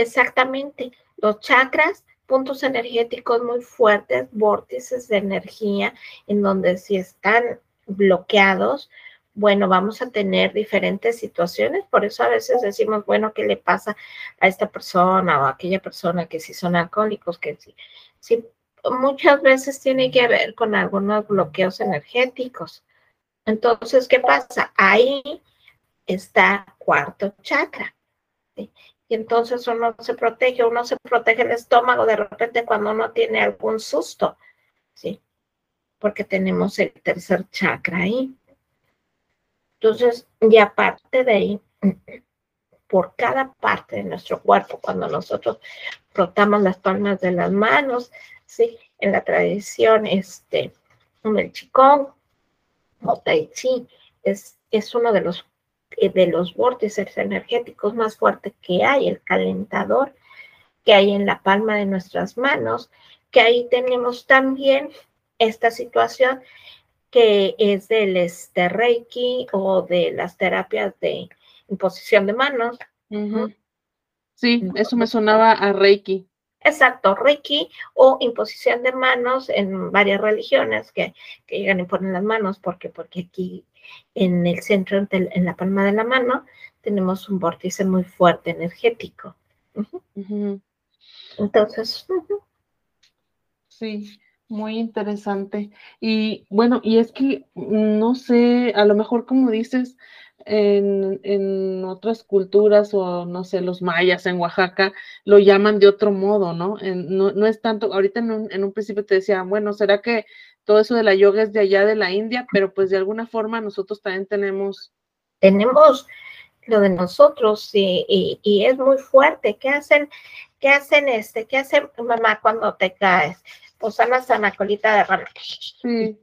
exactamente, los chakras, puntos energéticos muy fuertes, vórtices de energía, en donde si están bloqueados, bueno, vamos a tener diferentes situaciones, por eso a veces decimos, bueno, ¿qué le pasa a esta persona o a aquella persona que si son alcohólicos, que si, si muchas veces tiene que ver con algunos bloqueos energéticos. Entonces, ¿qué pasa? Ahí está cuarto chakra. ¿sí? Y entonces uno se protege, uno se protege el estómago de repente cuando uno tiene algún susto, ¿sí? Porque tenemos el tercer chakra ahí. Entonces, y aparte de ahí, por cada parte de nuestro cuerpo, cuando nosotros frotamos las palmas de las manos, ¿sí? En la tradición, este, el chikong o tai chi, es, es uno de los, de los vórtices energéticos más fuertes que hay, el calentador que hay en la palma de nuestras manos, que ahí tenemos también esta situación que es del este, Reiki o de las terapias de imposición de manos. Sí, eso me sonaba a Reiki. Exacto, Reiki o imposición de manos en varias religiones que, que llegan y ponen las manos, porque porque aquí en el centro, en la palma de la mano, tenemos un vórtice muy fuerte energético. Entonces, Sí, muy interesante. Y bueno, y es que mm, no sé, a lo mejor como dices, en, en otras culturas o no sé, los mayas en Oaxaca lo llaman de otro modo, ¿no? En- no, no es tanto, ahorita en un, en un principio te decía, bueno, ¿será que todo eso de la yoga es de allá de la India? Pero pues de alguna forma nosotros también tenemos, tenemos lo de nosotros y, y- y es muy fuerte. ¿Qué hacen? ¿Qué hacen este? ¿Qué hace mamá cuando te caes? Pues sana sana colita de rana. sí,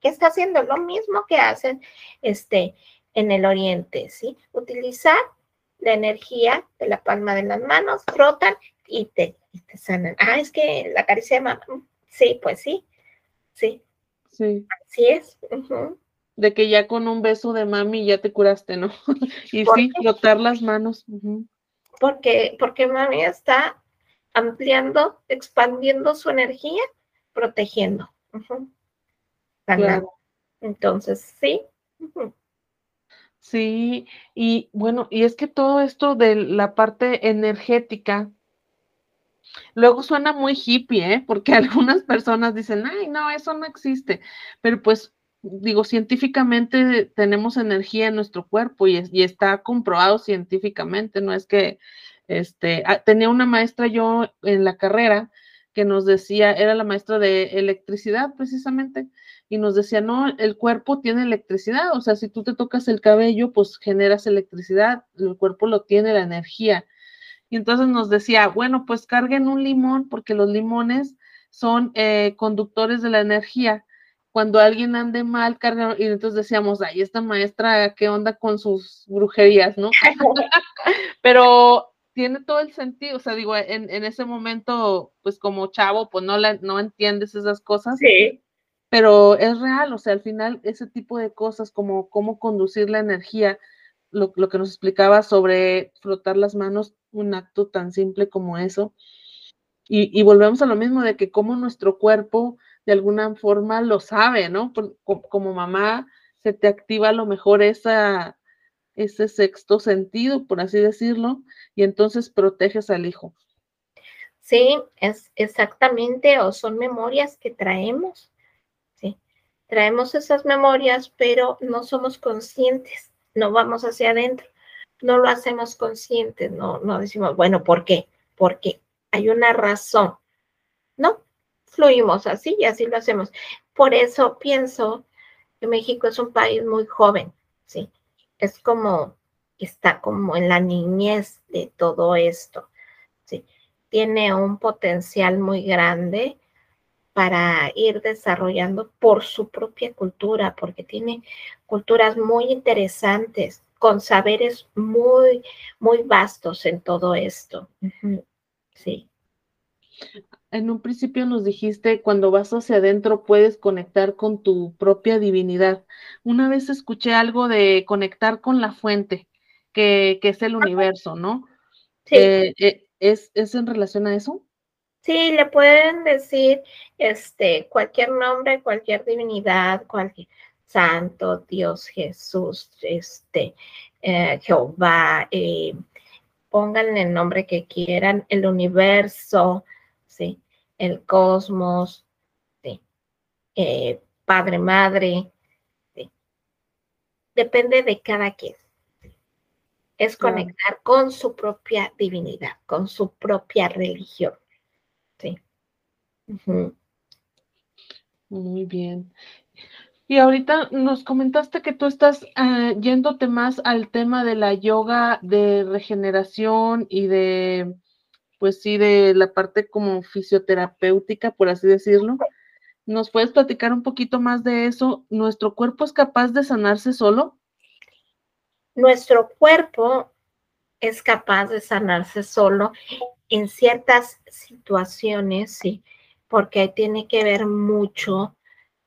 ¿Qué está haciendo? Lo mismo que hacen este, en el oriente, ¿sí? Utilizar la energía de la palma de las manos, frotan y te, y te sanan. Ah, es que la caricia de mamá. Sí, pues sí. Sí. Sí. Así es. De que ya con un beso de mami ya te curaste, ¿no? y sí, frotar las manos. Porque, porque mami está ampliando, expandiendo su energía, protegiendo. Entonces, sí. Sí, y bueno, y es que todo esto de la parte energética, luego suena muy hippie, ¿eh? Porque algunas personas dicen, ay, no, eso no existe, pero pues digo, científicamente tenemos energía en nuestro cuerpo y, y está comprobado científicamente, no es que, este, ah, tenía una maestra yo en la carrera que nos decía, era la maestra de electricidad precisamente, y nos decía, no, el cuerpo tiene electricidad, o sea, si tú te tocas el cabello, pues generas electricidad, el cuerpo lo tiene, la energía. Y entonces nos decía, bueno, pues carguen un limón, porque los limones son eh, conductores de la energía. Cuando alguien ande mal, cargan, y entonces decíamos, ay, esta maestra, ¿qué onda con sus brujerías, no? Pero tiene todo el sentido, o sea, digo, en, ese momento, pues como chavo, pues no, la, no entiendes esas cosas. Sí. Pero es real, o sea, al final ese tipo de cosas como cómo conducir la energía, lo, que nos explicaba sobre flotar las manos, un acto tan simple como eso. Y, y, volvemos a lo mismo de que como nuestro cuerpo de alguna forma lo sabe, ¿no? como mamá se te activa a lo mejor esa, ese sexto sentido, por así decirlo, y entonces proteges al hijo. Sí, es exactamente, o son memorias que traemos, sí. Traemos esas memorias, pero no somos conscientes, no vamos hacia adentro, no lo hacemos conscientes, no, no decimos, bueno, ¿por qué? Porque hay una razón, ¿no? Fluimos así y así lo hacemos. Por eso pienso que México es un país muy joven, ¿sí? Es como, está como en la niñez de todo esto. ¿sí? Tiene un potencial muy grande para ir desarrollando por su propia cultura, porque tiene culturas muy interesantes, con saberes muy, muy vastos en todo esto. Sí en un principio nos dijiste, cuando vas hacia adentro puedes conectar con tu propia divinidad. Una vez escuché algo de conectar con la fuente, que, es el universo, ¿no? Sí. Eh, eh, ¿es, ¿Es en relación a eso? Sí, le pueden decir este, cualquier nombre, cualquier divinidad, cualquier santo, Dios, Jesús, este, eh, Jehová, pónganle el nombre que quieran, el universo. El cosmos, ¿sí? Eh, padre, madre, ¿sí? Depende de cada quien. Es conectar con su propia divinidad, con su propia religión, ¿sí? Muy bien. Y ahorita nos comentaste que tú estás eh, yéndote más al tema de la yoga de regeneración y de pues sí, de la parte como fisioterapéutica, por así decirlo. ¿Nos puedes platicar un poquito más de eso? ¿Nuestro cuerpo es capaz de sanarse solo? Nuestro cuerpo es capaz de sanarse solo en ciertas situaciones, sí, porque tiene que ver mucho,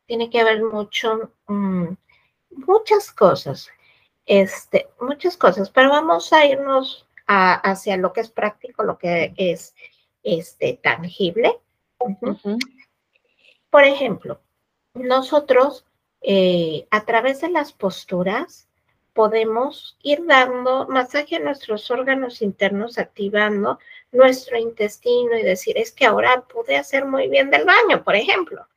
tiene que ver mucho, mm, muchas cosas, este, muchas cosas, pero vamos a irnos hacia lo que es práctico, lo que es este, tangible. Por ejemplo, nosotros eh, a través de las posturas podemos ir dando masaje a nuestros órganos internos, activando nuestro intestino y decir, es que ahora pude hacer muy bien del baño, por ejemplo.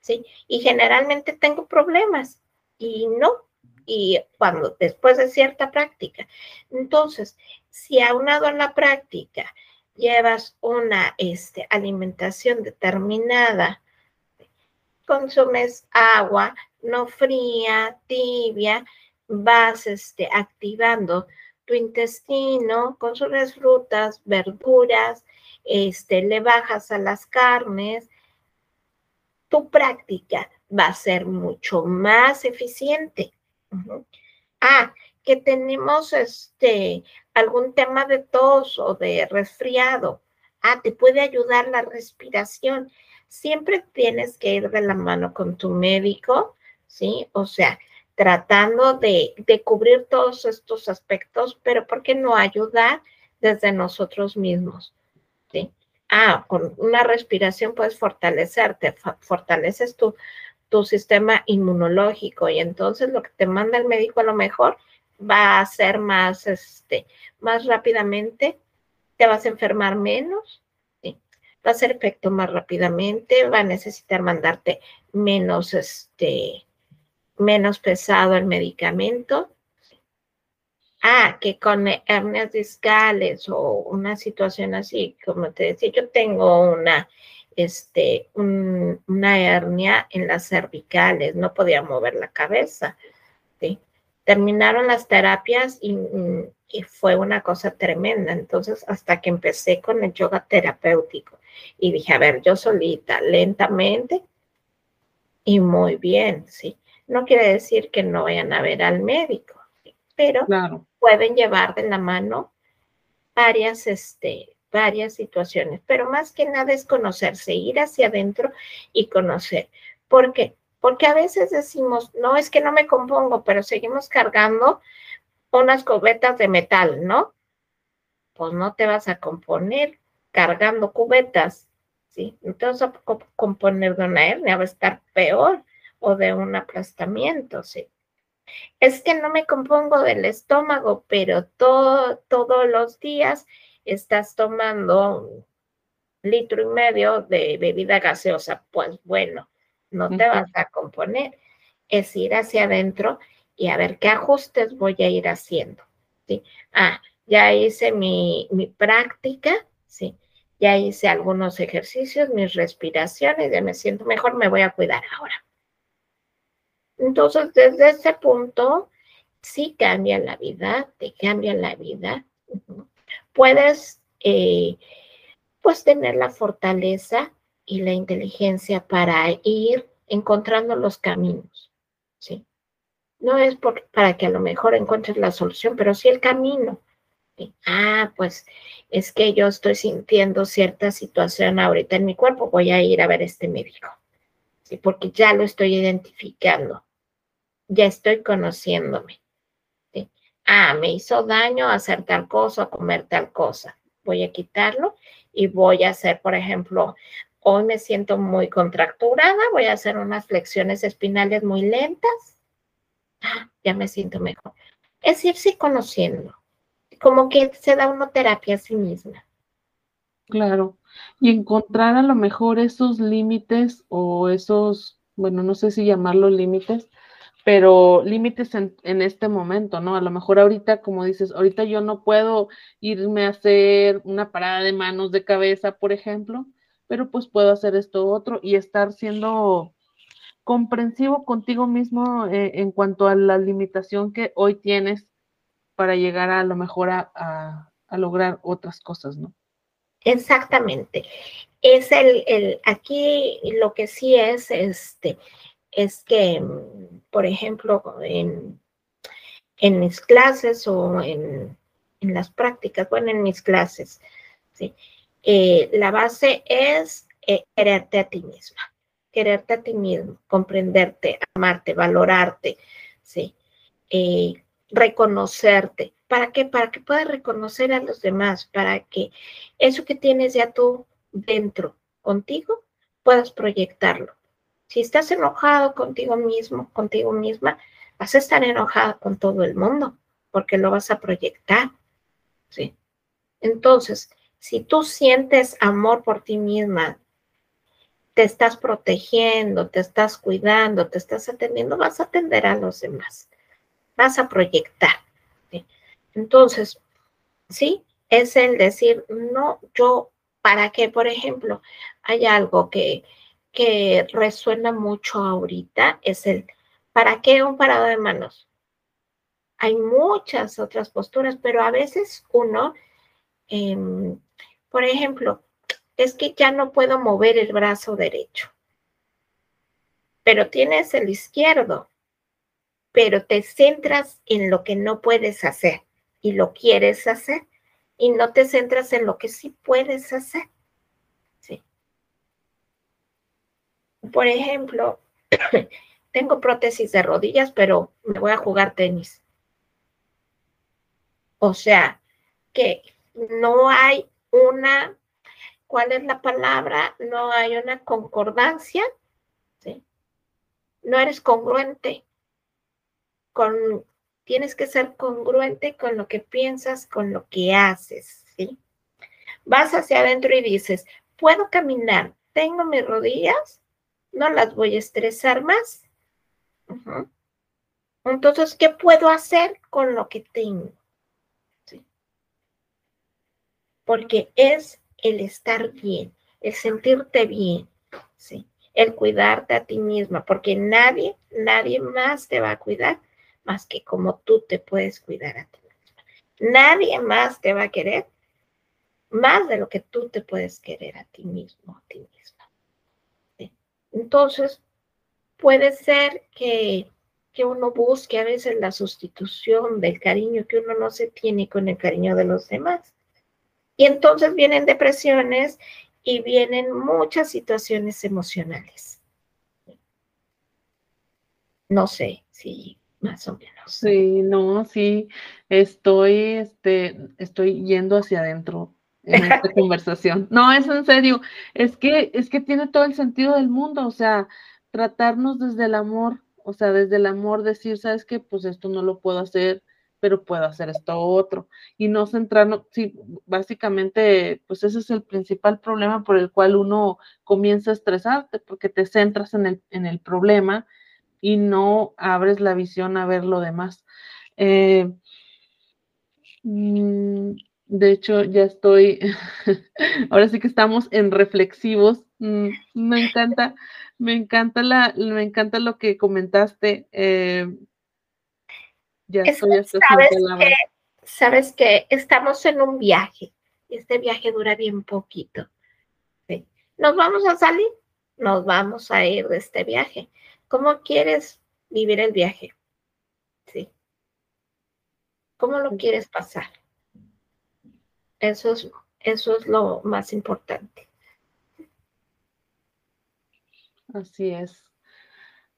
¿sí? Y generalmente tengo problemas y no, y cuando después de cierta práctica. Entonces, si aunado a la práctica llevas una este, alimentación determinada, consumes agua no fría, tibia, vas este, activando tu intestino, consumes frutas, verduras, este, le bajas a las carnes, tu práctica va a ser mucho más eficiente. Ah, que tenemos este algún tema de tos o de resfriado. Ah, te puede ayudar la respiración. siempre tienes que ir de la mano con tu médico, ¿sí? O sea, tratando de, de cubrir todos estos aspectos, pero ¿por qué no ayudar desde nosotros mismos? ¿Sí? Ah, con una respiración puedes fortalecerte, fortaleces tu, tu sistema inmunológico y entonces lo que te manda el médico a lo mejor va a ser más, este, más rápidamente, te vas a enfermar menos, va a hacer efecto más rápidamente, va a necesitar mandarte menos, este, menos pesado el medicamento. Ah, que con hernias discales o una situación así, como te decía, yo tengo una, este, una hernia en las cervicales, no podía mover la cabeza. ¿sí? Terminaron las terapias y, y, fue una cosa tremenda. Entonces, hasta que empecé con el yoga terapéutico y dije, a ver, yo solita, lentamente y muy bien, ¿sí? No quiere decir que no vayan a ver al médico, pero pueden llevar de la mano varias, este, varias situaciones, pero más que nada es conocerse, ir hacia adentro y conocer. ¿Por qué? Porque a veces decimos, no, es que no me compongo, pero seguimos cargando unas cubetas de metal, ¿no? Pues no te vas a componer cargando cubetas, ¿sí? No te vas a componer de una hernia, va a estar peor o de un aplastamiento, ¿sí? Es que no me compongo del estómago, pero todo, todos los días estás tomando un litro y medio de bebida gaseosa, pues bueno, no te vas a componer. Es ir hacia adentro y a ver qué ajustes voy a ir haciendo. ¿sí? Ah, ya hice mi, mi práctica, ¿sí? ya hice algunos ejercicios, mis respiraciones, ya me siento mejor, me voy a cuidar ahora. Entonces, desde ese punto, sí cambia la vida, te cambia la vida. Puedes, eh, pues, tener la fortaleza y la inteligencia para ir encontrando los caminos, ¿sí? No es para que a lo mejor encuentres la solución, pero sí el camino. Ah, pues es que yo estoy sintiendo cierta situación ahorita en mi cuerpo, voy a ir a ver este médico, ¿sí? porque ya lo estoy identificando, ya estoy conociéndome. Ah, me hizo daño hacer tal cosa, comer tal cosa, voy a quitarlo y voy a hacer, por ejemplo, hoy me siento muy contracturada, voy a hacer unas flexiones espinales muy lentas. Ah, ya me siento mejor. Es irse conociendo como que se da una terapia a sí misma. Claro, y encontrar a lo mejor esos límites o esos, bueno, no sé si llamarlos límites, pero límites en, este momento, ¿no? A lo mejor ahorita, como dices, ahorita yo no puedo irme a hacer una parada de manos de cabeza, por ejemplo, pero pues puedo hacer esto otro y estar siendo comprensivo contigo mismo eh, en cuanto a la limitación que hoy tienes para llegar a, lo mejor a, lograr otras cosas, ¿no? Exactamente. Es el, el, aquí lo que sí es, este, es que, por ejemplo, en, en mis clases o en, en, las prácticas, bueno, en mis clases, ¿sí? Eh, la base es eh, quererte a ti misma, quererte a ti mismo, comprenderte, amarte, valorarte, ¿sí? Eh, reconocerte. ¿Para qué? Para que puedas reconocer a los demás, para que eso que tienes ya tú dentro contigo puedas proyectarlo. Si estás enojado contigo mismo, contigo misma, vas a estar enojada con todo el mundo, porque lo vas a proyectar. ¿sí? Entonces, si tú sientes amor por ti misma, te estás protegiendo, te estás cuidando, te estás atendiendo, vas a atender a los demás vas a proyectar. Entonces, sí, es el decir, no, yo, para que, por ejemplo, hay algo que, que resuena mucho ahorita, es el, ¿para qué un parado de manos? Hay muchas otras posturas, pero a veces uno, em, por ejemplo, es que ya no puedo mover el brazo derecho, pero tienes el izquierdo pero te centras en lo que no puedes hacer y lo quieres hacer y no te centras en lo que sí puedes hacer. Por ejemplo, tengo prótesis de rodillas, pero me voy a jugar tenis. O sea, que no hay una, ¿cuál es la palabra? No hay una concordancia, ¿sí? No eres congruente con, tienes que ser congruente con lo que piensas, con lo que haces, ¿sí? Vas hacia adentro y dices, puedo caminar, tengo mis rodillas, no las voy a estresar más. Entonces, ¿qué puedo hacer con lo que tengo? Porque es el estar bien, el sentirte bien, ¿sí? el cuidarte a ti misma, porque nadie, nadie más te va a cuidar más que como tú te puedes cuidar a ti misma. Nadie más te va a querer más de lo que tú te puedes querer a ti mismo, a ti misma. Entonces, puede ser que, que uno busque a veces la sustitución del cariño que uno no se tiene con el cariño de los demás. Y entonces vienen depresiones y vienen muchas situaciones emocionales. No sé si más o menos. Sí, no, sí, estoy, este, estoy yendo hacia adentro en esta conversación. No, es en serio, es que, es que tiene todo el sentido del mundo, o sea, tratarnos desde el amor, o sea, desde el amor decir, sabes que pues esto no lo puedo hacer, pero puedo hacer esto otro, y no centrarnos, sí, básicamente, pues ese es el principal problema por el cual uno comienza a estresarte, porque te centras en el, en el problema y no abres la visión a ver lo demás. Eh, mm, de hecho, ya estoy, ahora sí que estamos en reflexivos. Mm, me encanta, me encanta la, me encanta lo que comentaste. Eh, ya estoy sabes que, sabes que estamos en un viaje. Este viaje dura bien poquito. Nos vamos a salir, nos vamos a ir de este viaje. ¿Cómo quieres vivir el viaje? Sí. ¿Cómo lo quieres pasar? Eso es, eso es lo más importante. Así es.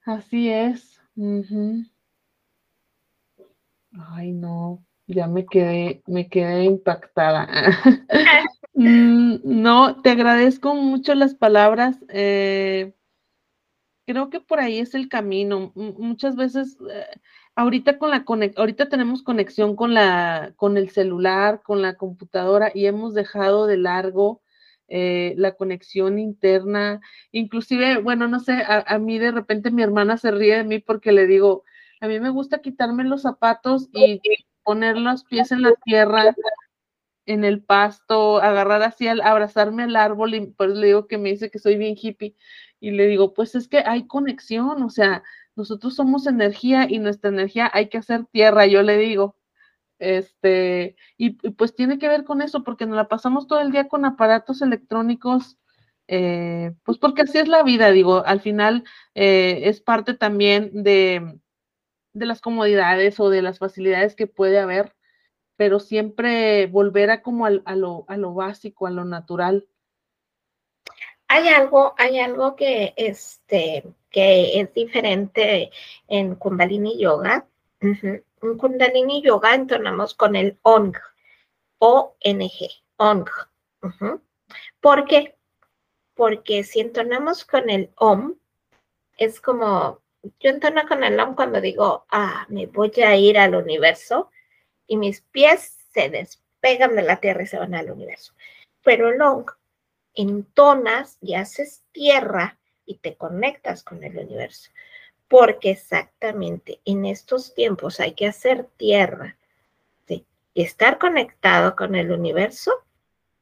Así es. Ay, no, ya me quedé, me quedé impactada. Mm, no, te agradezco mucho las palabras. Eh, creo que por ahí es el camino. muchas veces, eh, ahorita con la ahorita tenemos conexión con la, con el celular, con la computadora y hemos dejado de largo eh, la conexión interna. Inclusive, bueno, no sé, a, a, mí de repente mi hermana se ríe de mí porque le digo, a mí me gusta quitarme los zapatos y poner los pies en la tierra en el pasto, agarrar así, al, abrazarme al árbol y por eso le digo que me dice que soy bien hippie y le digo, pues es que hay conexión, o sea, nosotros somos energía y nuestra energía hay que hacer tierra, yo le digo. Este, y, pues tiene que ver con eso, porque nos la pasamos todo el día con aparatos electrónicos, eh, pues porque así es la vida, digo, al final eh, es parte también de, de las comodidades o de las facilidades que puede haber pero siempre volver a como a, lo, a lo básico, a lo natural. Hay algo, hay algo que, este, que es diferente en Kundalini Yoga. En Kundalini Yoga entonamos con el ONG, O-N-G, ONG. ¿Por qué? Porque si entonamos con el OM, es como, yo entono con el OM cuando digo, ah, me voy a ir al universo, y mis pies se despegan de la tierra y se van al universo. Pero long, entonas y haces tierra y te conectas con el universo. Porque exactamente en estos tiempos hay que hacer tierra y estar conectado con el universo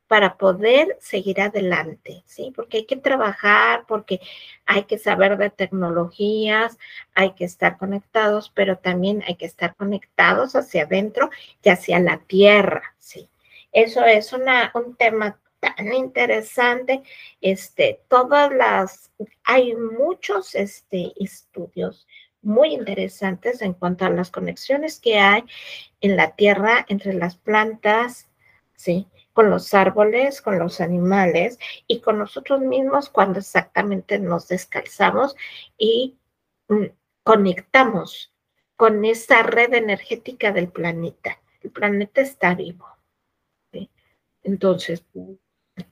para poder seguir adelante, ¿sí? Porque hay que trabajar, porque hay que saber de tecnologías, hay que estar conectados, pero también hay que estar conectados hacia adentro y hacia la tierra, ¿sí? Eso es un tema tan interesante, este, todas las, hay muchos este, estudios muy interesantes en cuanto a las conexiones que hay en la tierra entre las plantas, ¿sí? con los árboles, con los animales y con nosotros mismos cuando exactamente nos descalzamos y mm, conectamos con esa red energética del planeta. El planeta está vivo. Entonces,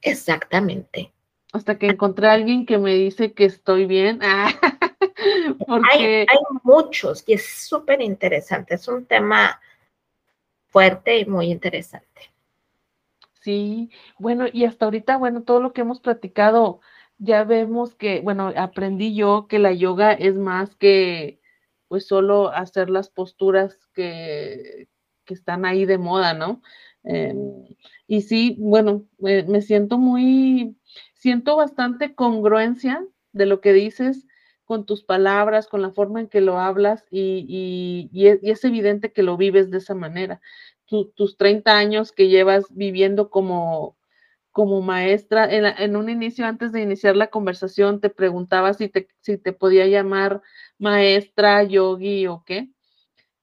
exactamente. Hasta que encontré a alguien que me dice que estoy bien. hay, muchos y es súper interesante. Es un tema fuerte y muy interesante. Sí, bueno, y hasta ahorita, bueno, todo lo que hemos platicado, ya vemos que, bueno, aprendí yo que la yoga es más que pues solo hacer las posturas que, que están ahí de moda, ¿no? Em, y sí, bueno, me siento muy, siento bastante congruencia de lo que dices con tus palabras, con la forma en que lo hablas y, es, evidente que lo vives de esa manera. tus 30 años que llevas viviendo como, como maestra, en, un inicio, antes de iniciar la conversación, te preguntaba si te, si te podía llamar maestra, yogi o qué.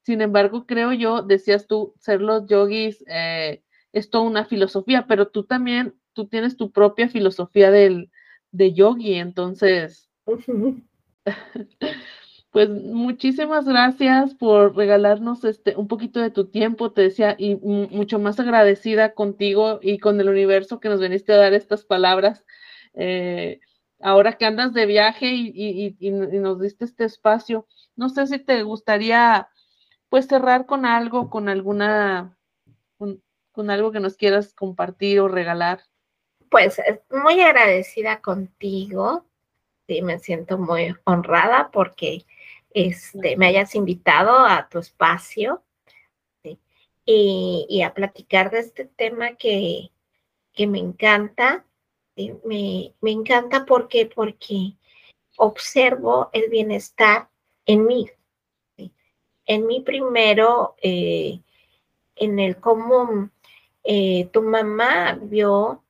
Sin embargo, creo yo, decías tú, ser los yogis eh, es toda una filosofía, pero tú también, tú tienes tu propia filosofía del, de yogi, entonces, pues muchísimas gracias por regalarnos este un poquito de tu tiempo, te decía, y mucho más agradecida contigo y con el universo que nos veniste a dar estas palabras. Eh, ahora que andas de viaje y, y, nos diste este espacio, no sé si te gustaría pues cerrar con algo, con alguna, con, algo que nos quieras compartir o regalar. Pues eh, muy agradecida contigo, sí, me siento muy honrada porque este, me hayas invitado a tu espacio y, a platicar de este tema que, que me encanta. Me, me, encanta porque, porque observo el bienestar en mí, en mí primero, eh, en el cómo eh, tu mamá vio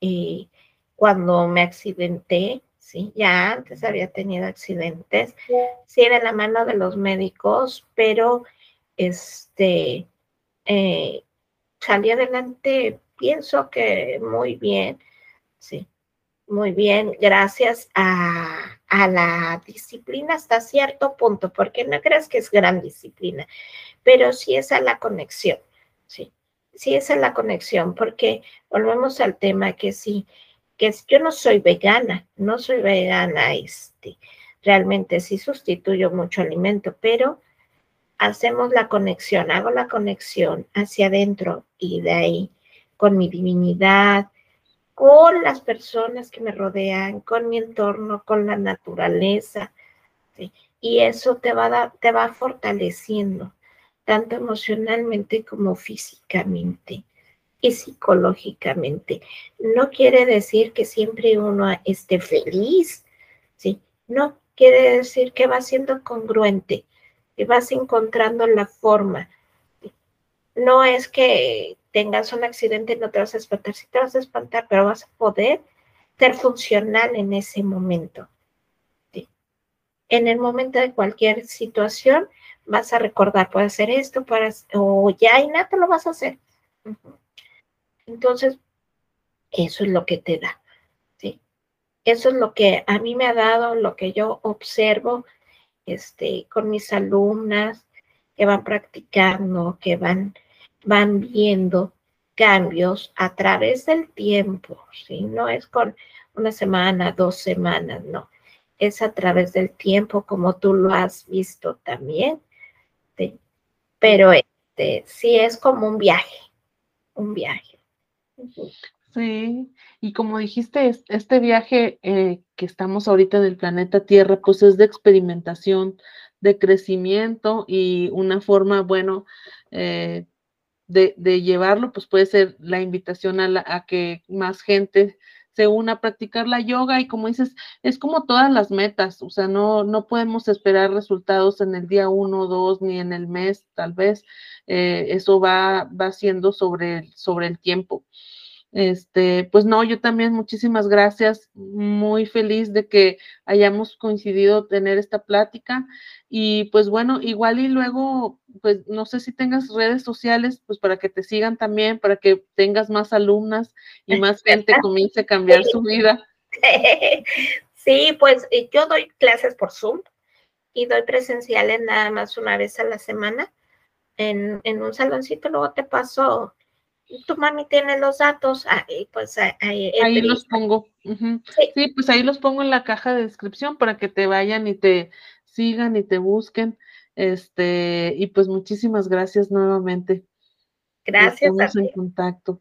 eh, cuando me accidenté, ¿sí? Ya antes había tenido accidentes, sí era la mano de los médicos, pero este, salí adelante, pienso que muy bien, sí, muy bien, gracias a, la disciplina hasta cierto punto, porque no crees que es gran disciplina, pero sí es a la conexión, sí, sí es a la conexión, porque volvemos al tema que sí, que yo no soy vegana, no soy vegana, este, realmente sí sustituyo mucho alimento, pero hacemos la conexión, hago la conexión hacia adentro y de ahí con mi divinidad, con las personas que me rodean, con mi entorno, con la naturaleza. Y eso te va, te va fortaleciendo, tanto emocionalmente como físicamente y psicológicamente. No quiere decir que siempre uno esté feliz, ¿sí? No, quiere decir que va siendo congruente, que vas encontrando la forma. No es que tengas un accidente no te vas a espantar, sí te vas a espantar, pero vas a poder ser funcional en ese momento. En el momento de cualquier situación vas a recordar, puede hacer esto, para, o ya te lo vas a hacer. Entonces, eso es lo que te da. Eso es lo que a mí me ha dado, lo que yo observo este, con mis alumnas que van practicando, que van van viendo cambios a través del tiempo, ¿sí? No es con una semana, dos semanas, no. Es a través del tiempo como tú lo has visto también. Pero este, sí es como un viaje, un viaje. Sí, y como dijiste, este viaje eh, que estamos ahorita en el planeta Tierra, pues es de experimentación, de crecimiento y una forma, bueno, eh, de, llevarlo, pues puede ser la invitación a, a, que más gente se una a practicar la yoga y como dices, es como todas las metas, o sea, no, no podemos esperar resultados en el día uno, dos, ni en el mes, tal vez, eh, eso va, va siendo sobre, sobre el tiempo. Este, pues no, yo también muchísimas gracias, muy feliz de que hayamos coincidido tener esta plática y pues bueno, igual y luego, pues no sé si tengas redes sociales, pues para que te sigan también, para que tengas más alumnas y más gente comience a cambiar su vida. Sí, pues eh, yo doy clases por Zoom y doy presenciales nada más una vez a la semana en, en un saloncito, luego te paso tu mami tiene los datos, ahí, pues ahí, ahí los pongo. sí. pues ahí los pongo en la caja de descripción para que te vayan y te sigan y te busquen. Este, y pues muchísimas gracias nuevamente. Gracias. Estamos en contacto.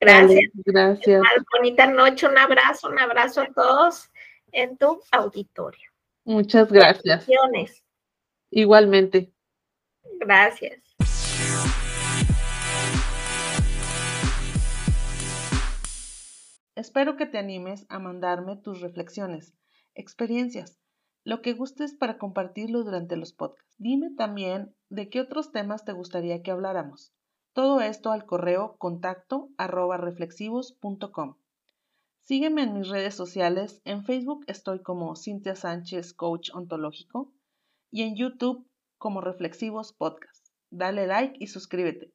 Gracias. gracias. bonita noche, un abrazo, un abrazo a todos en tu auditorio. Muchas gracias. Igualmente. Gracias. Espero que te animes a mandarme tus reflexiones, experiencias, lo que gustes para compartirlo durante los podcasts. Dime también de qué otros temas te gustaría que habláramos. Todo esto al correo contacto arroba reflexivos.com. Sígueme en mis redes sociales. En Facebook estoy como Cintia Sánchez, coach ontológico, y en YouTube como Reflexivos Podcast. Dale like y suscríbete.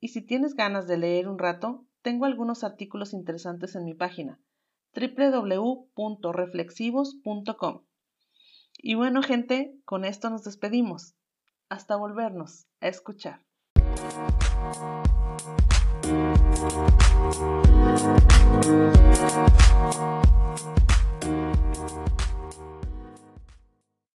Y si tienes ganas de leer un rato, tengo algunos artículos interesantes en mi página www.reflexivos.com. Y bueno, gente, con esto nos despedimos. Hasta volvernos a escuchar.